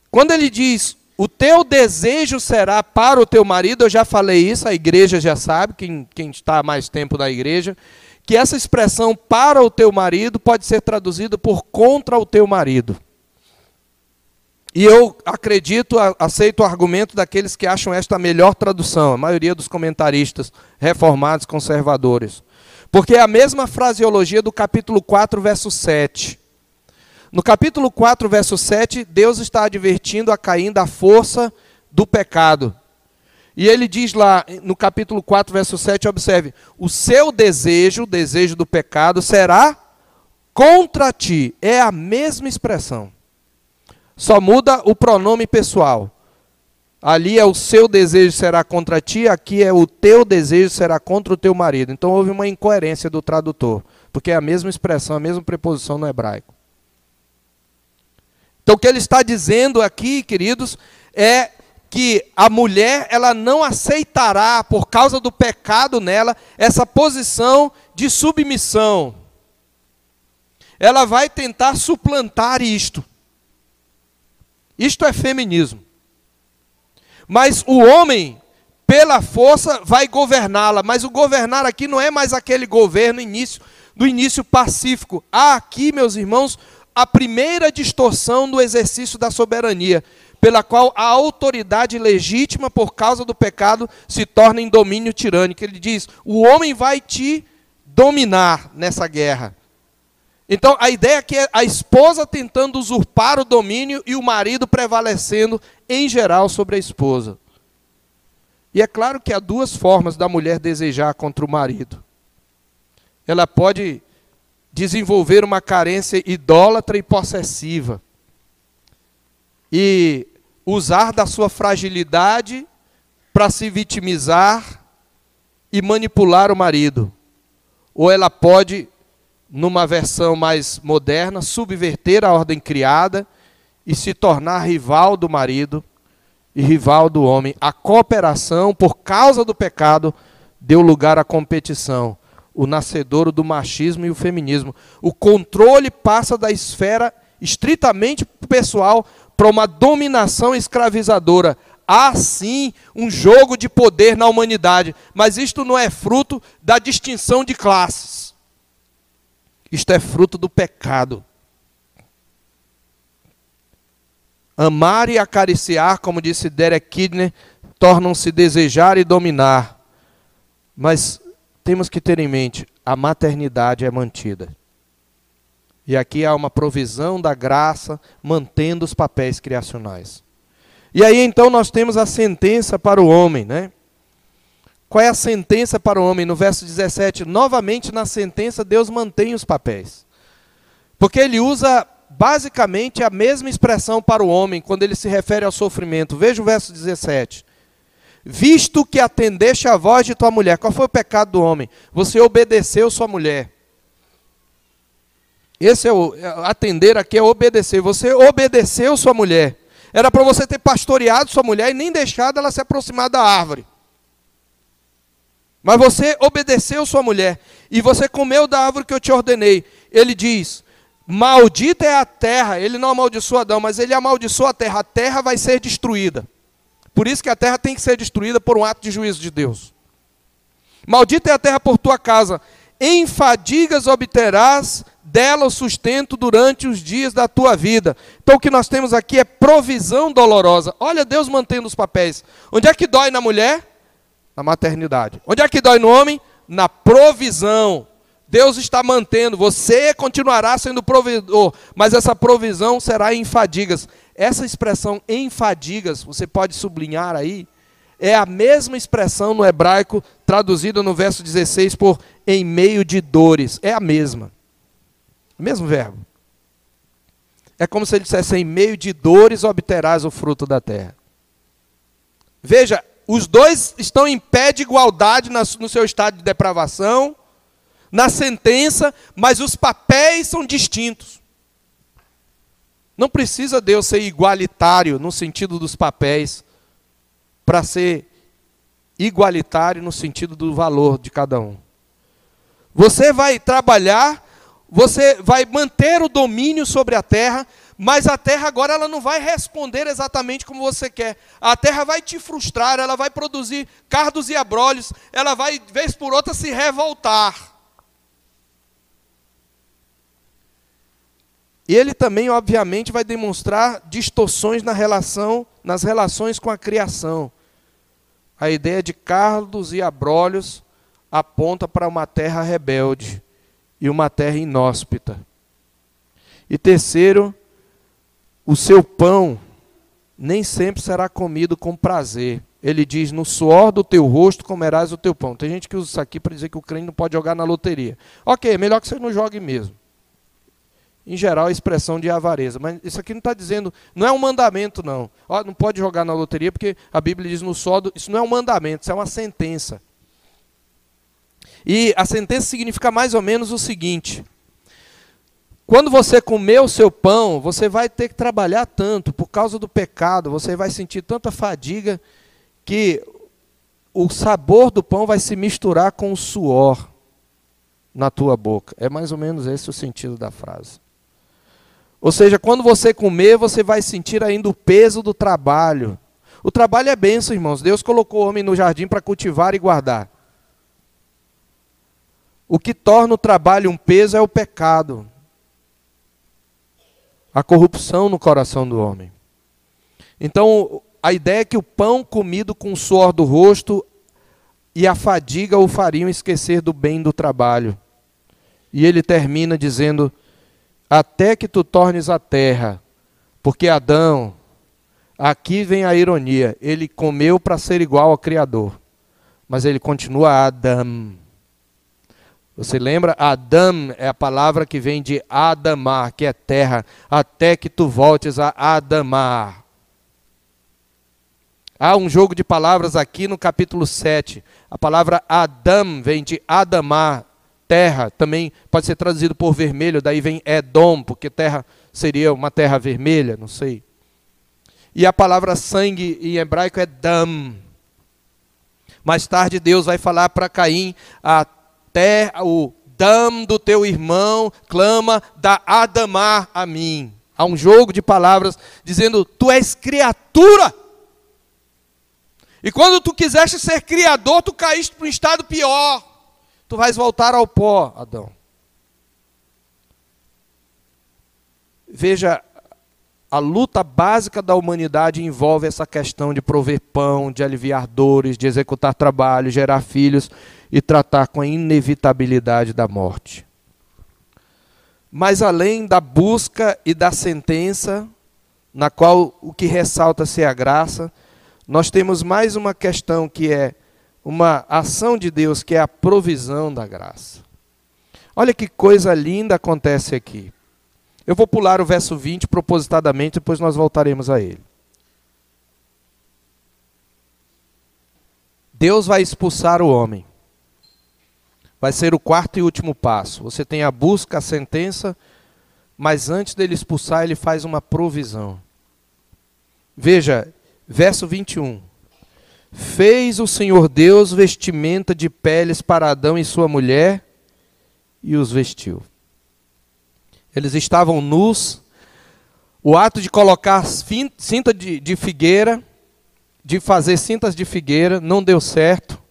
Quando ele diz o teu desejo será para o teu marido, eu já falei isso, a igreja já sabe, quem, quem está mais tempo na igreja, que essa expressão para o teu marido pode ser traduzida por contra o teu marido. E eu acredito, aceito o argumento daqueles que acham esta a melhor tradução, a maioria dos comentaristas reformados conservadores. Porque é a mesma fraseologia do capítulo 4, verso 7. No capítulo 4, verso 7, Deus está advertindo a Caim da força do pecado. E ele diz lá, no capítulo 4, verso 7, observe: O seu desejo, o desejo do pecado, será contra ti. É a mesma expressão. Só muda o pronome pessoal. Ali é o seu desejo será contra ti, aqui é o teu desejo será contra o teu marido. Então houve uma incoerência do tradutor, porque é a mesma expressão, a mesma preposição no hebraico. Então o que ele está dizendo aqui, queridos, é que a mulher ela não aceitará por causa do pecado nela essa posição de submissão. Ela vai tentar suplantar isto. Isto é feminismo. Mas o homem, pela força, vai governá-la. Mas o governar aqui não é mais aquele governo início, do início pacífico. Há aqui, meus irmãos, a primeira distorção do exercício da soberania, pela qual a autoridade legítima por causa do pecado se torna em domínio tirânico. Ele diz: o homem vai te dominar nessa guerra. Então a ideia é que é a esposa tentando usurpar o domínio e o marido prevalecendo em geral sobre a esposa. E é claro que há duas formas da mulher desejar contra o marido. Ela pode desenvolver uma carência idólatra e possessiva. E usar da sua fragilidade para se vitimizar e manipular o marido. Ou ela pode, numa versão mais moderna, subverter a ordem criada e se tornar rival do marido e rival do homem. A cooperação, por causa do pecado, deu lugar à competição. O nascedouro do machismo e o feminismo. O controle passa da esfera estritamente pessoal para uma dominação escravizadora. Há sim um jogo de poder na humanidade, mas isto não é fruto da distinção de classes. Isto é fruto do pecado. Amar e acariciar, como disse Derek Kidner, tornam-se desejar e dominar. Mas temos que ter em mente, a maternidade é mantida. E aqui há uma provisão da graça mantendo os papéis criacionais. E aí então nós temos a sentença para o homem, né? Qual é a sentença para o homem? No verso 17, novamente na sentença Deus mantém os papéis. Porque ele usa basicamente a mesma expressão para o homem quando ele se refere ao sofrimento. Veja o verso 17. Visto que atendeste a voz de tua mulher, qual foi o pecado do homem? Você obedeceu sua mulher. Esse é o é, atender aqui é obedecer. Você obedeceu sua mulher. Era para você ter pastoreado sua mulher e nem deixado ela se aproximar da árvore. Mas você obedeceu sua mulher e você comeu da árvore que eu te ordenei. Ele diz: Maldita é a terra. Ele não amaldiçoa Adão, mas ele amaldiçoa a terra. A terra vai ser destruída. Por isso que a terra tem que ser destruída por um ato de juízo de Deus. Maldita é a terra por tua casa. Em fadigas obterás dela o sustento durante os dias da tua vida. Então o que nós temos aqui é provisão dolorosa. Olha Deus mantendo os papéis. Onde é que dói na mulher? Na maternidade. Onde é que dói no homem? Na provisão. Deus está mantendo, você continuará sendo provedor, mas essa provisão será em fadigas. Essa expressão em fadigas, você pode sublinhar aí, é a mesma expressão no hebraico traduzida no verso 16 por em meio de dores. É a mesma. Mesmo verbo. É como se ele dissesse: em meio de dores obterás o fruto da terra. Veja, os dois estão em pé de igualdade no seu estado de depravação na sentença, mas os papéis são distintos. Não precisa Deus ser igualitário no sentido dos papéis para ser igualitário no sentido do valor de cada um. Você vai trabalhar, você vai manter o domínio sobre a terra, mas a terra agora ela não vai responder exatamente como você quer. A terra vai te frustrar, ela vai produzir cardos e abrolhos, ela vai, vez por outra, se revoltar. E ele também, obviamente, vai demonstrar distorções na relação, nas relações com a criação. A ideia de cardos e abrolhos aponta para uma terra rebelde e uma terra inóspita. E terceiro, o seu pão nem sempre será comido com prazer. Ele diz: No suor do teu rosto comerás o teu pão. Tem gente que usa isso aqui para dizer que o crente não pode jogar na loteria. Ok, melhor que você não jogue mesmo em geral, a expressão de avareza. Mas isso aqui não está dizendo, não é um mandamento, não. Ó, não pode jogar na loteria, porque a Bíblia diz no sódio, isso não é um mandamento, isso é uma sentença. E a sentença significa mais ou menos o seguinte: quando você comer o seu pão, você vai ter que trabalhar tanto por causa do pecado, você vai sentir tanta fadiga que o sabor do pão vai se misturar com o suor na tua boca. É mais ou menos esse o sentido da frase. Ou seja, quando você comer, você vai sentir ainda o peso do trabalho. O trabalho é benção, irmãos. Deus colocou o homem no jardim para cultivar e guardar. O que torna o trabalho um peso é o pecado. A corrupção no coração do homem. Então, a ideia é que o pão comido com o suor do rosto e a fadiga o fariam esquecer do bem do trabalho. E ele termina dizendo: até que tu tornes a terra. Porque Adão, aqui vem a ironia, ele comeu para ser igual ao Criador, mas ele continua Adam. Você lembra? Adam é a palavra que vem de Adamar, que é terra, até que tu voltes a Adamar. Há um jogo de palavras aqui no capítulo 7. A palavra Adam vem de Adamar, terra, também pode ser traduzido por vermelho, daí vem Edom, porque terra seria uma terra vermelha, não sei. E a palavra sangue em hebraico é dam. Mais tarde Deus vai falar para Caim, até o dam do teu irmão clama da Adamar a mim. Há um jogo de palavras dizendo: Tu és criatura. E quando tu quiseste ser criador, tu caíste para um estado pior. Tu vais voltar ao pó, Adão. Veja, a luta básica da humanidade envolve essa questão de prover pão, de aliviar dores, de executar trabalho, gerar filhos e tratar com a inevitabilidade da morte. Mas além da busca e da sentença, na qual o que ressalta-se é a graça, nós temos mais uma questão que é uma ação de Deus, que é a provisão da graça. Olha que coisa linda acontece aqui. Eu vou pular o verso 20 propositadamente, depois nós voltaremos a ele. Deus vai expulsar o homem. Vai ser o quarto e último passo. Você tem a busca, a sentença, mas antes dele expulsar, ele faz uma provisão. Veja, verso 21. Fez o Senhor Deus vestimenta de peles para Adão e sua mulher e os vestiu. Eles estavam nus. O ato de colocar cinta de, de figueira, de fazer cintas de figueira, não deu certo.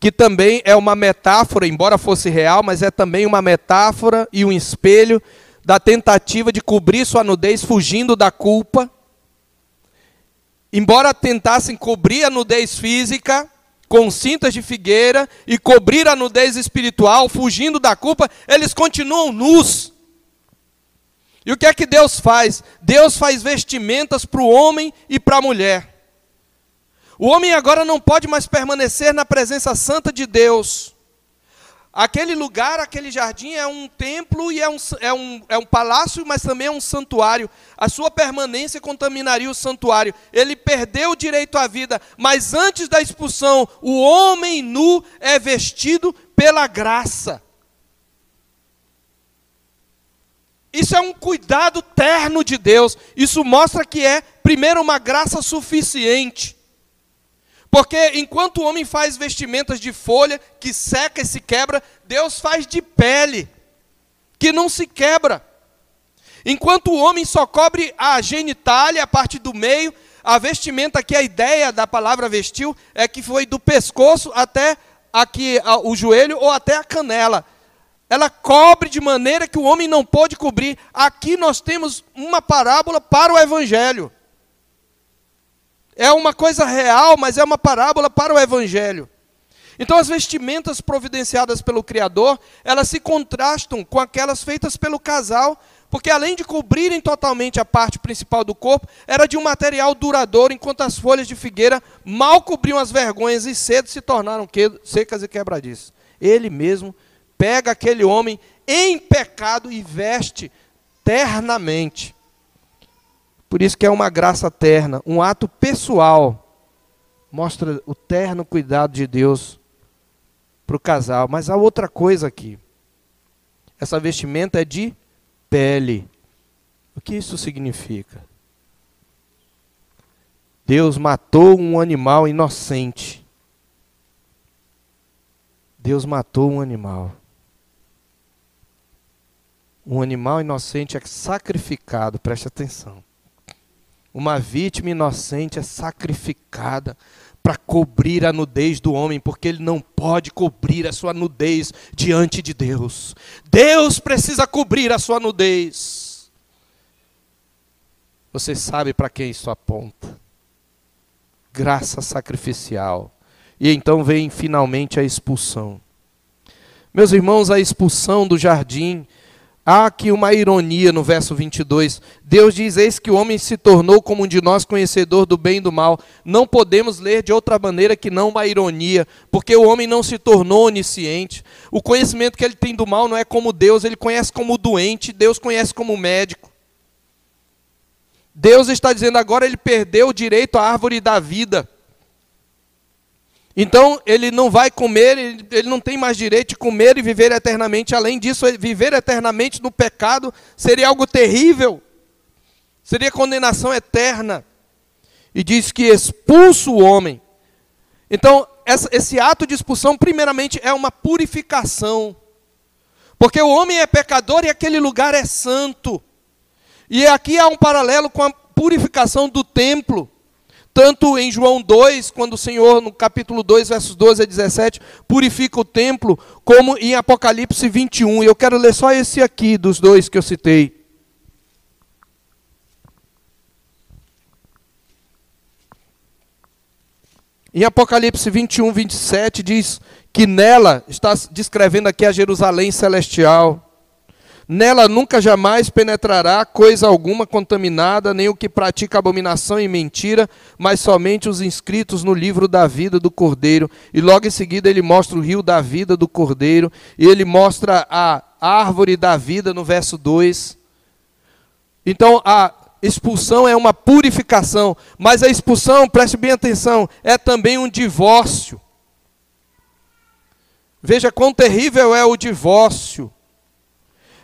Que também é uma metáfora, embora fosse real, mas é também uma metáfora e um espelho da tentativa de cobrir sua nudez fugindo da culpa. Embora tentassem cobrir a nudez física, com cintas de figueira e cobrir a nudez espiritual, fugindo da culpa, eles continuam nus. E o que é que Deus faz? Deus faz vestimentas para o homem e para a mulher. O homem agora não pode mais permanecer na presença santa de Deus. Aquele lugar, aquele jardim é um templo e é um, é, um, é um palácio, mas também é um santuário. A sua permanência contaminaria o santuário. Ele perdeu o direito à vida, mas antes da expulsão, o homem nu é vestido pela graça. Isso é um cuidado terno de Deus. Isso mostra que é, primeiro, uma graça suficiente. Porque enquanto o homem faz vestimentas de folha, que seca e se quebra, Deus faz de pele, que não se quebra. Enquanto o homem só cobre a genitália, a parte do meio, a vestimenta que a ideia da palavra vestiu é que foi do pescoço até aqui o joelho ou até a canela ela cobre de maneira que o homem não pode cobrir. Aqui nós temos uma parábola para o evangelho. É uma coisa real, mas é uma parábola para o evangelho. Então as vestimentas providenciadas pelo Criador, elas se contrastam com aquelas feitas pelo casal, porque além de cobrirem totalmente a parte principal do corpo, era de um material duradouro, enquanto as folhas de figueira mal cobriam as vergonhas e cedo se tornaram secas e quebradiças. Ele mesmo pega aquele homem em pecado e veste ternamente. Por isso que é uma graça terna, um ato pessoal. Mostra o terno cuidado de Deus para o casal. Mas há outra coisa aqui. Essa vestimenta é de pele. O que isso significa? Deus matou um animal inocente. Deus matou um animal um animal inocente é sacrificado, preste atenção. Uma vítima inocente é sacrificada para cobrir a nudez do homem, porque ele não pode cobrir a sua nudez diante de Deus. Deus precisa cobrir a sua nudez. Você sabe para quem isso aponta? Graça sacrificial. E então vem finalmente a expulsão. Meus irmãos, a expulsão do jardim Há aqui uma ironia no verso 22. Deus diz: Eis que o homem se tornou como um de nós, conhecedor do bem e do mal. Não podemos ler de outra maneira que não uma ironia, porque o homem não se tornou onisciente. O conhecimento que ele tem do mal não é como Deus, ele conhece como doente, Deus conhece como médico. Deus está dizendo agora ele perdeu o direito à árvore da vida. Então ele não vai comer, ele não tem mais direito de comer e viver eternamente. Além disso, viver eternamente no pecado seria algo terrível. seria condenação eterna. E diz que expulsa o homem. Então, essa, esse ato de expulsão, primeiramente, é uma purificação. Porque o homem é pecador e aquele lugar é santo. E aqui há um paralelo com a purificação do templo. Tanto em João 2, quando o Senhor, no capítulo 2, versos 12 a 17, purifica o templo, como em Apocalipse 21. E eu quero ler só esse aqui, dos dois que eu citei. Em Apocalipse 21, 27, diz que nela, está descrevendo aqui a Jerusalém celestial, Nela nunca jamais penetrará coisa alguma contaminada, nem o que pratica abominação e mentira, mas somente os inscritos no livro da vida do Cordeiro. E logo em seguida ele mostra o rio da vida do Cordeiro, e ele mostra a árvore da vida no verso 2. Então a expulsão é uma purificação, mas a expulsão, preste bem atenção, é também um divórcio. Veja quão terrível é o divórcio.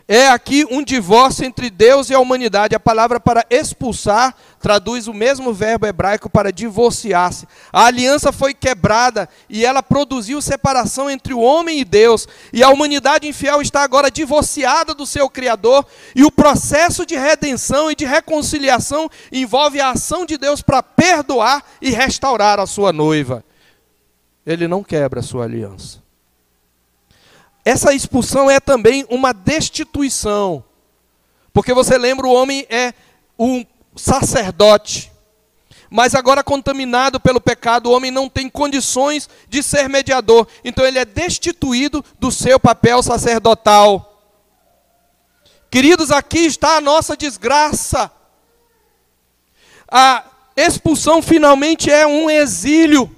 É aqui um divórcio entre Deus e a humanidade. A palavra para expulsar traduz o mesmo verbo hebraico para divorciar-se. A aliança foi quebrada e ela produziu separação entre o homem e Deus. E a humanidade infiel está agora divorciada do seu Criador. E o processo de redenção e de reconciliação envolve a ação de Deus para perdoar e restaurar a sua noiva. Ele não quebra a sua aliança. Essa expulsão é também uma destituição. Porque você lembra, o homem é um sacerdote. Mas agora contaminado pelo pecado, o homem não tem condições de ser mediador. Então ele é destituído do seu papel sacerdotal. Queridos, aqui está a nossa desgraça. A expulsão finalmente é um exílio.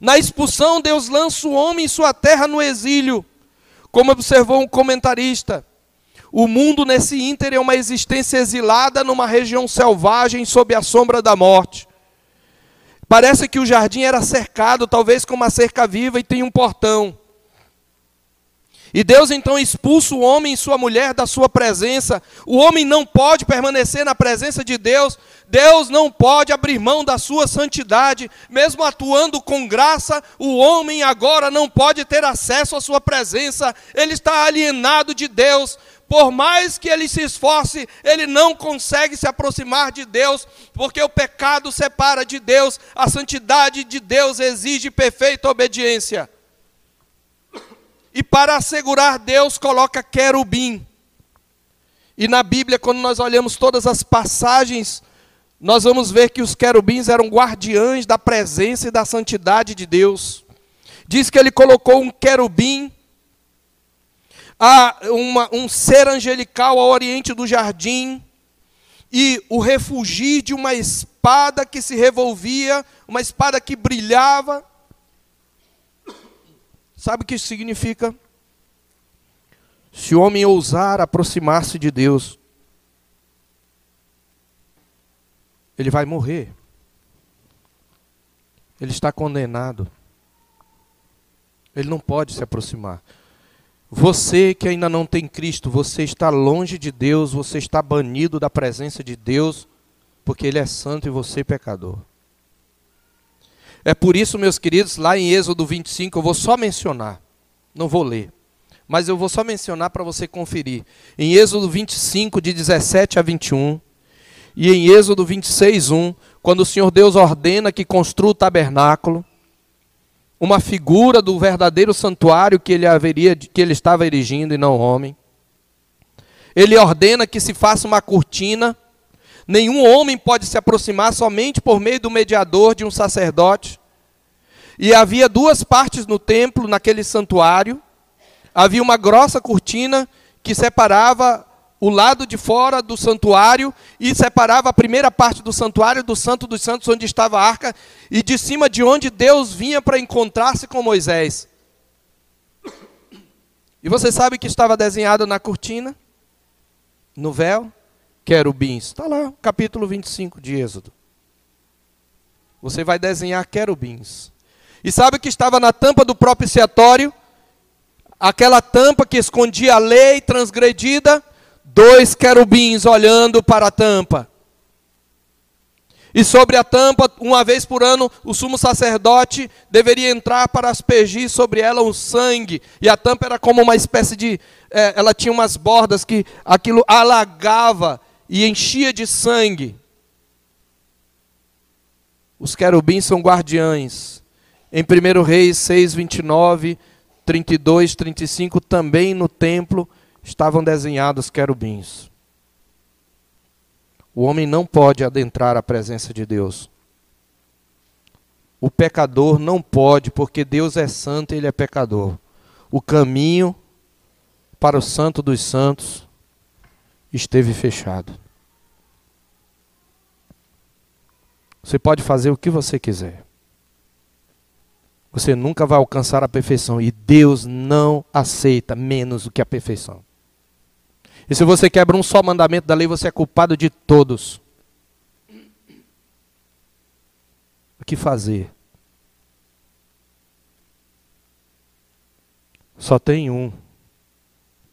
Na expulsão, Deus lança o homem e sua terra no exílio. Como observou um comentarista, o mundo nesse ínter é uma existência exilada numa região selvagem sob a sombra da morte. Parece que o jardim era cercado, talvez com uma cerca viva, e tem um portão. E Deus então expulsa o homem e sua mulher da sua presença. O homem não pode permanecer na presença de Deus. Deus não pode abrir mão da sua santidade. Mesmo atuando com graça, o homem agora não pode ter acesso à sua presença. Ele está alienado de Deus. Por mais que ele se esforce, ele não consegue se aproximar de Deus, porque o pecado separa de Deus, a santidade de Deus exige perfeita obediência. E para assegurar Deus, coloca querubim. E na Bíblia, quando nós olhamos todas as passagens, nós vamos ver que os querubins eram guardiães da presença e da santidade de Deus. Diz que ele colocou um querubim, uma, um ser angelical ao oriente do jardim, e o refugio de uma espada que se revolvia, uma espada que brilhava, Sabe o que isso significa? Se o homem ousar aproximar-se de Deus, ele vai morrer. Ele está condenado. Ele não pode se aproximar. Você que ainda não tem Cristo, você está longe de Deus, você está banido da presença de Deus, porque Ele é santo e você é pecador. É por isso, meus queridos, lá em Êxodo 25, eu vou só mencionar, não vou ler, mas eu vou só mencionar para você conferir. Em Êxodo 25, de 17 a 21, e em Êxodo 26, 1, quando o Senhor Deus ordena que construa o tabernáculo, uma figura do verdadeiro santuário que ele haveria, que ele estava erigindo e não homem. Ele ordena que se faça uma cortina Nenhum homem pode se aproximar somente por meio do mediador de um sacerdote. E havia duas partes no templo, naquele santuário. Havia uma grossa cortina que separava o lado de fora do santuário e separava a primeira parte do santuário do Santo dos Santos, onde estava a arca, e de cima de onde Deus vinha para encontrar-se com Moisés. E você sabe que estava desenhado na cortina, no véu? Querubins. Está lá, capítulo 25 de Êxodo. Você vai desenhar querubins. E sabe o que estava na tampa do propiciatório? Aquela tampa que escondia a lei transgredida, dois querubins olhando para a tampa. E sobre a tampa, uma vez por ano, o sumo sacerdote deveria entrar para aspergir sobre ela o sangue. E a tampa era como uma espécie de. É, ela tinha umas bordas que aquilo alagava e enchia de sangue. Os querubins são guardiães. Em 1 Reis 6, 29, 32, 35, também no templo estavam desenhados querubins. O homem não pode adentrar a presença de Deus. O pecador não pode, porque Deus é santo e ele é pecador. O caminho para o santo dos santos esteve fechado. Você pode fazer o que você quiser. Você nunca vai alcançar a perfeição. E Deus não aceita menos do que a perfeição. E se você quebra um só mandamento da lei, você é culpado de todos. O que fazer? Só tem um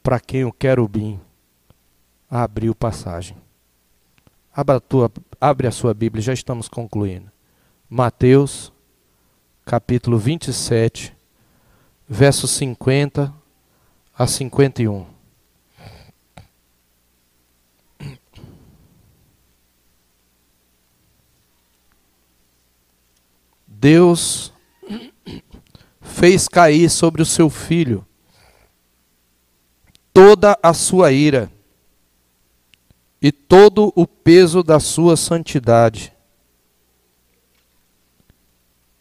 para quem o querubim abriu passagem. Abra a, tua, abre a sua Bíblia, já estamos concluindo. Mateus, capítulo 27, versos 50 a 51. Deus fez cair sobre o seu filho toda a sua ira e todo o peso da sua santidade.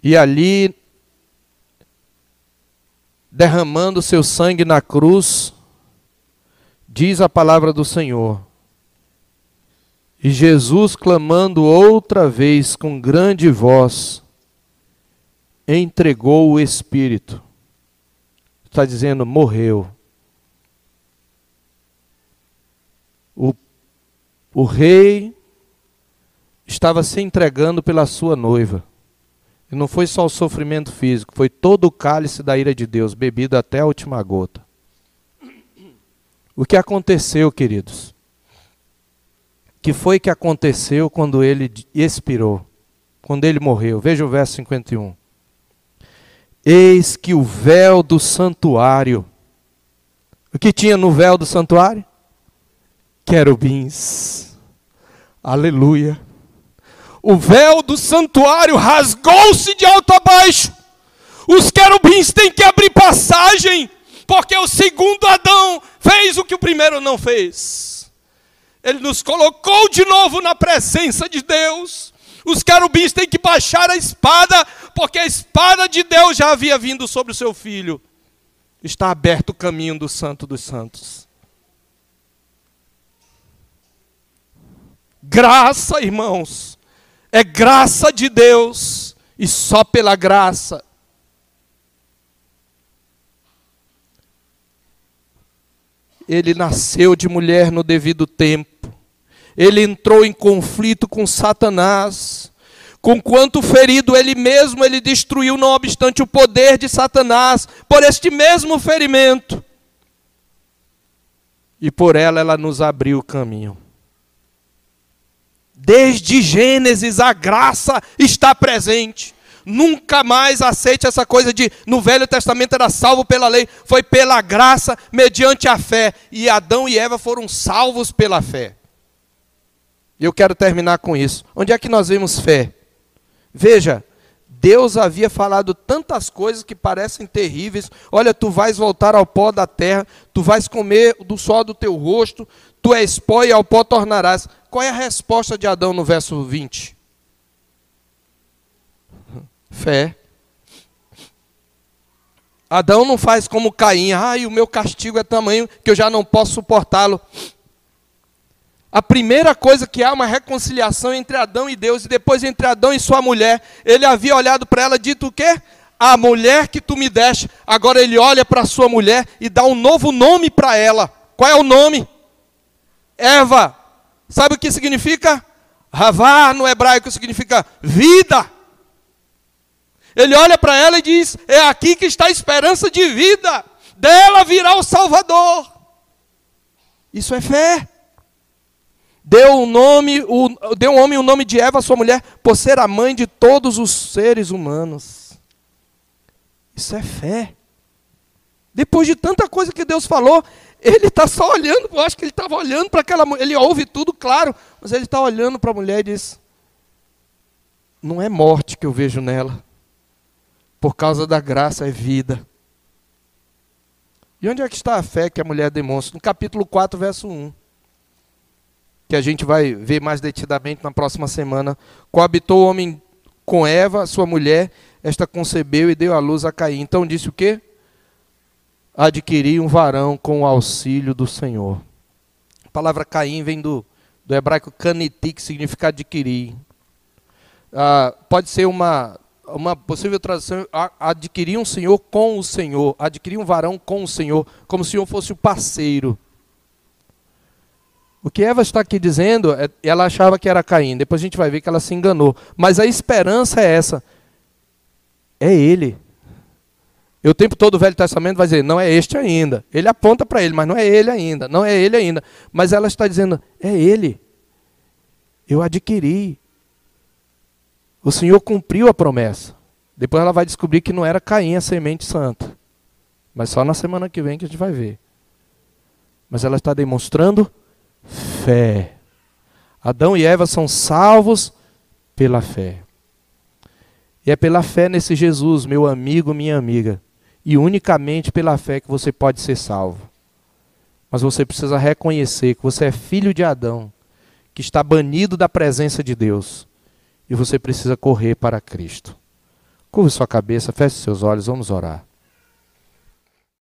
E ali, derramando seu sangue na cruz, diz a palavra do Senhor. E Jesus, clamando outra vez com grande voz, entregou o Espírito. Está dizendo, morreu. O rei estava se entregando pela sua noiva. E não foi só o sofrimento físico, foi todo o cálice da ira de Deus, bebido até a última gota. O que aconteceu, queridos? que foi que aconteceu quando ele expirou? Quando ele morreu? Veja o verso 51. Eis que o véu do santuário. O que tinha no véu do santuário? Querubins Aleluia. O véu do santuário rasgou-se de alto a baixo. Os querubins têm que abrir passagem, porque o segundo Adão fez o que o primeiro não fez. Ele nos colocou de novo na presença de Deus. Os querubins têm que baixar a espada, porque a espada de Deus já havia vindo sobre o seu filho. Está aberto o caminho do Santo dos Santos. Graça, irmãos, é graça de Deus e só pela graça. Ele nasceu de mulher no devido tempo. Ele entrou em conflito com Satanás. Com quanto ferido ele mesmo ele destruiu, não obstante o poder de Satanás, por este mesmo ferimento. E por ela ela nos abriu o caminho. Desde Gênesis a graça está presente. Nunca mais aceite essa coisa de no Velho Testamento era salvo pela lei, foi pela graça, mediante a fé. E Adão e Eva foram salvos pela fé. E eu quero terminar com isso. Onde é que nós vemos fé? Veja, Deus havia falado tantas coisas que parecem terríveis. Olha, tu vais voltar ao pó da terra, tu vais comer do sol do teu rosto, tu és pó e ao pó tornarás. Qual é a resposta de Adão no verso 20? Fé. Adão não faz como Caim, ai, o meu castigo é tamanho que eu já não posso suportá-lo. A primeira coisa que há uma reconciliação entre Adão e Deus, e depois entre Adão e sua mulher. Ele havia olhado para ela e dito o quê? A mulher que tu me deste. Agora ele olha para sua mulher e dá um novo nome para ela. Qual é o nome? Eva. Sabe o que significa? Ravá no hebraico significa vida. Ele olha para ela e diz: É aqui que está a esperança de vida. Dela virá o Salvador. Isso é fé. Deu o nome, o, deu o homem o nome de Eva, sua mulher, por ser a mãe de todos os seres humanos. Isso é fé. Depois de tanta coisa que Deus falou, ele está só olhando, eu acho que ele estava olhando para aquela mulher, ele ouve tudo, claro, mas ele está olhando para a mulher e diz: Não é morte que eu vejo nela, por causa da graça é vida. E onde é que está a fé que a mulher demonstra? No capítulo 4, verso 1 que a gente vai ver mais detidamente na próxima semana. Coabitou o homem com Eva, sua mulher, esta concebeu e deu à luz a Caim. Então disse o quê? Adquiri um varão com o auxílio do Senhor. A palavra Caim vem do, do hebraico kaniti, que significa adquirir. Ah, pode ser uma, uma possível tradução, adquirir um senhor com o Senhor, adquirir um varão com o Senhor, como se o Senhor fosse o parceiro. O que Eva está aqui dizendo, é, ela achava que era Caim, depois a gente vai ver que ela se enganou. Mas a esperança é essa: é ele. E o tempo todo o Velho Testamento vai dizer, não é este ainda. Ele aponta para ele, mas não é ele ainda, não é ele ainda. Mas ela está dizendo, é ele. Eu adquiri. O Senhor cumpriu a promessa. Depois ela vai descobrir que não era Caim a semente santa. Mas só na semana que vem que a gente vai ver. Mas ela está demonstrando fé. Adão e Eva são salvos pela fé. E é pela fé nesse Jesus, meu amigo, minha amiga, e unicamente pela fé que você pode ser salvo. Mas você precisa reconhecer que você é filho de Adão, que está banido da presença de Deus, e você precisa correr para Cristo. Curva sua cabeça, feche seus olhos, vamos orar.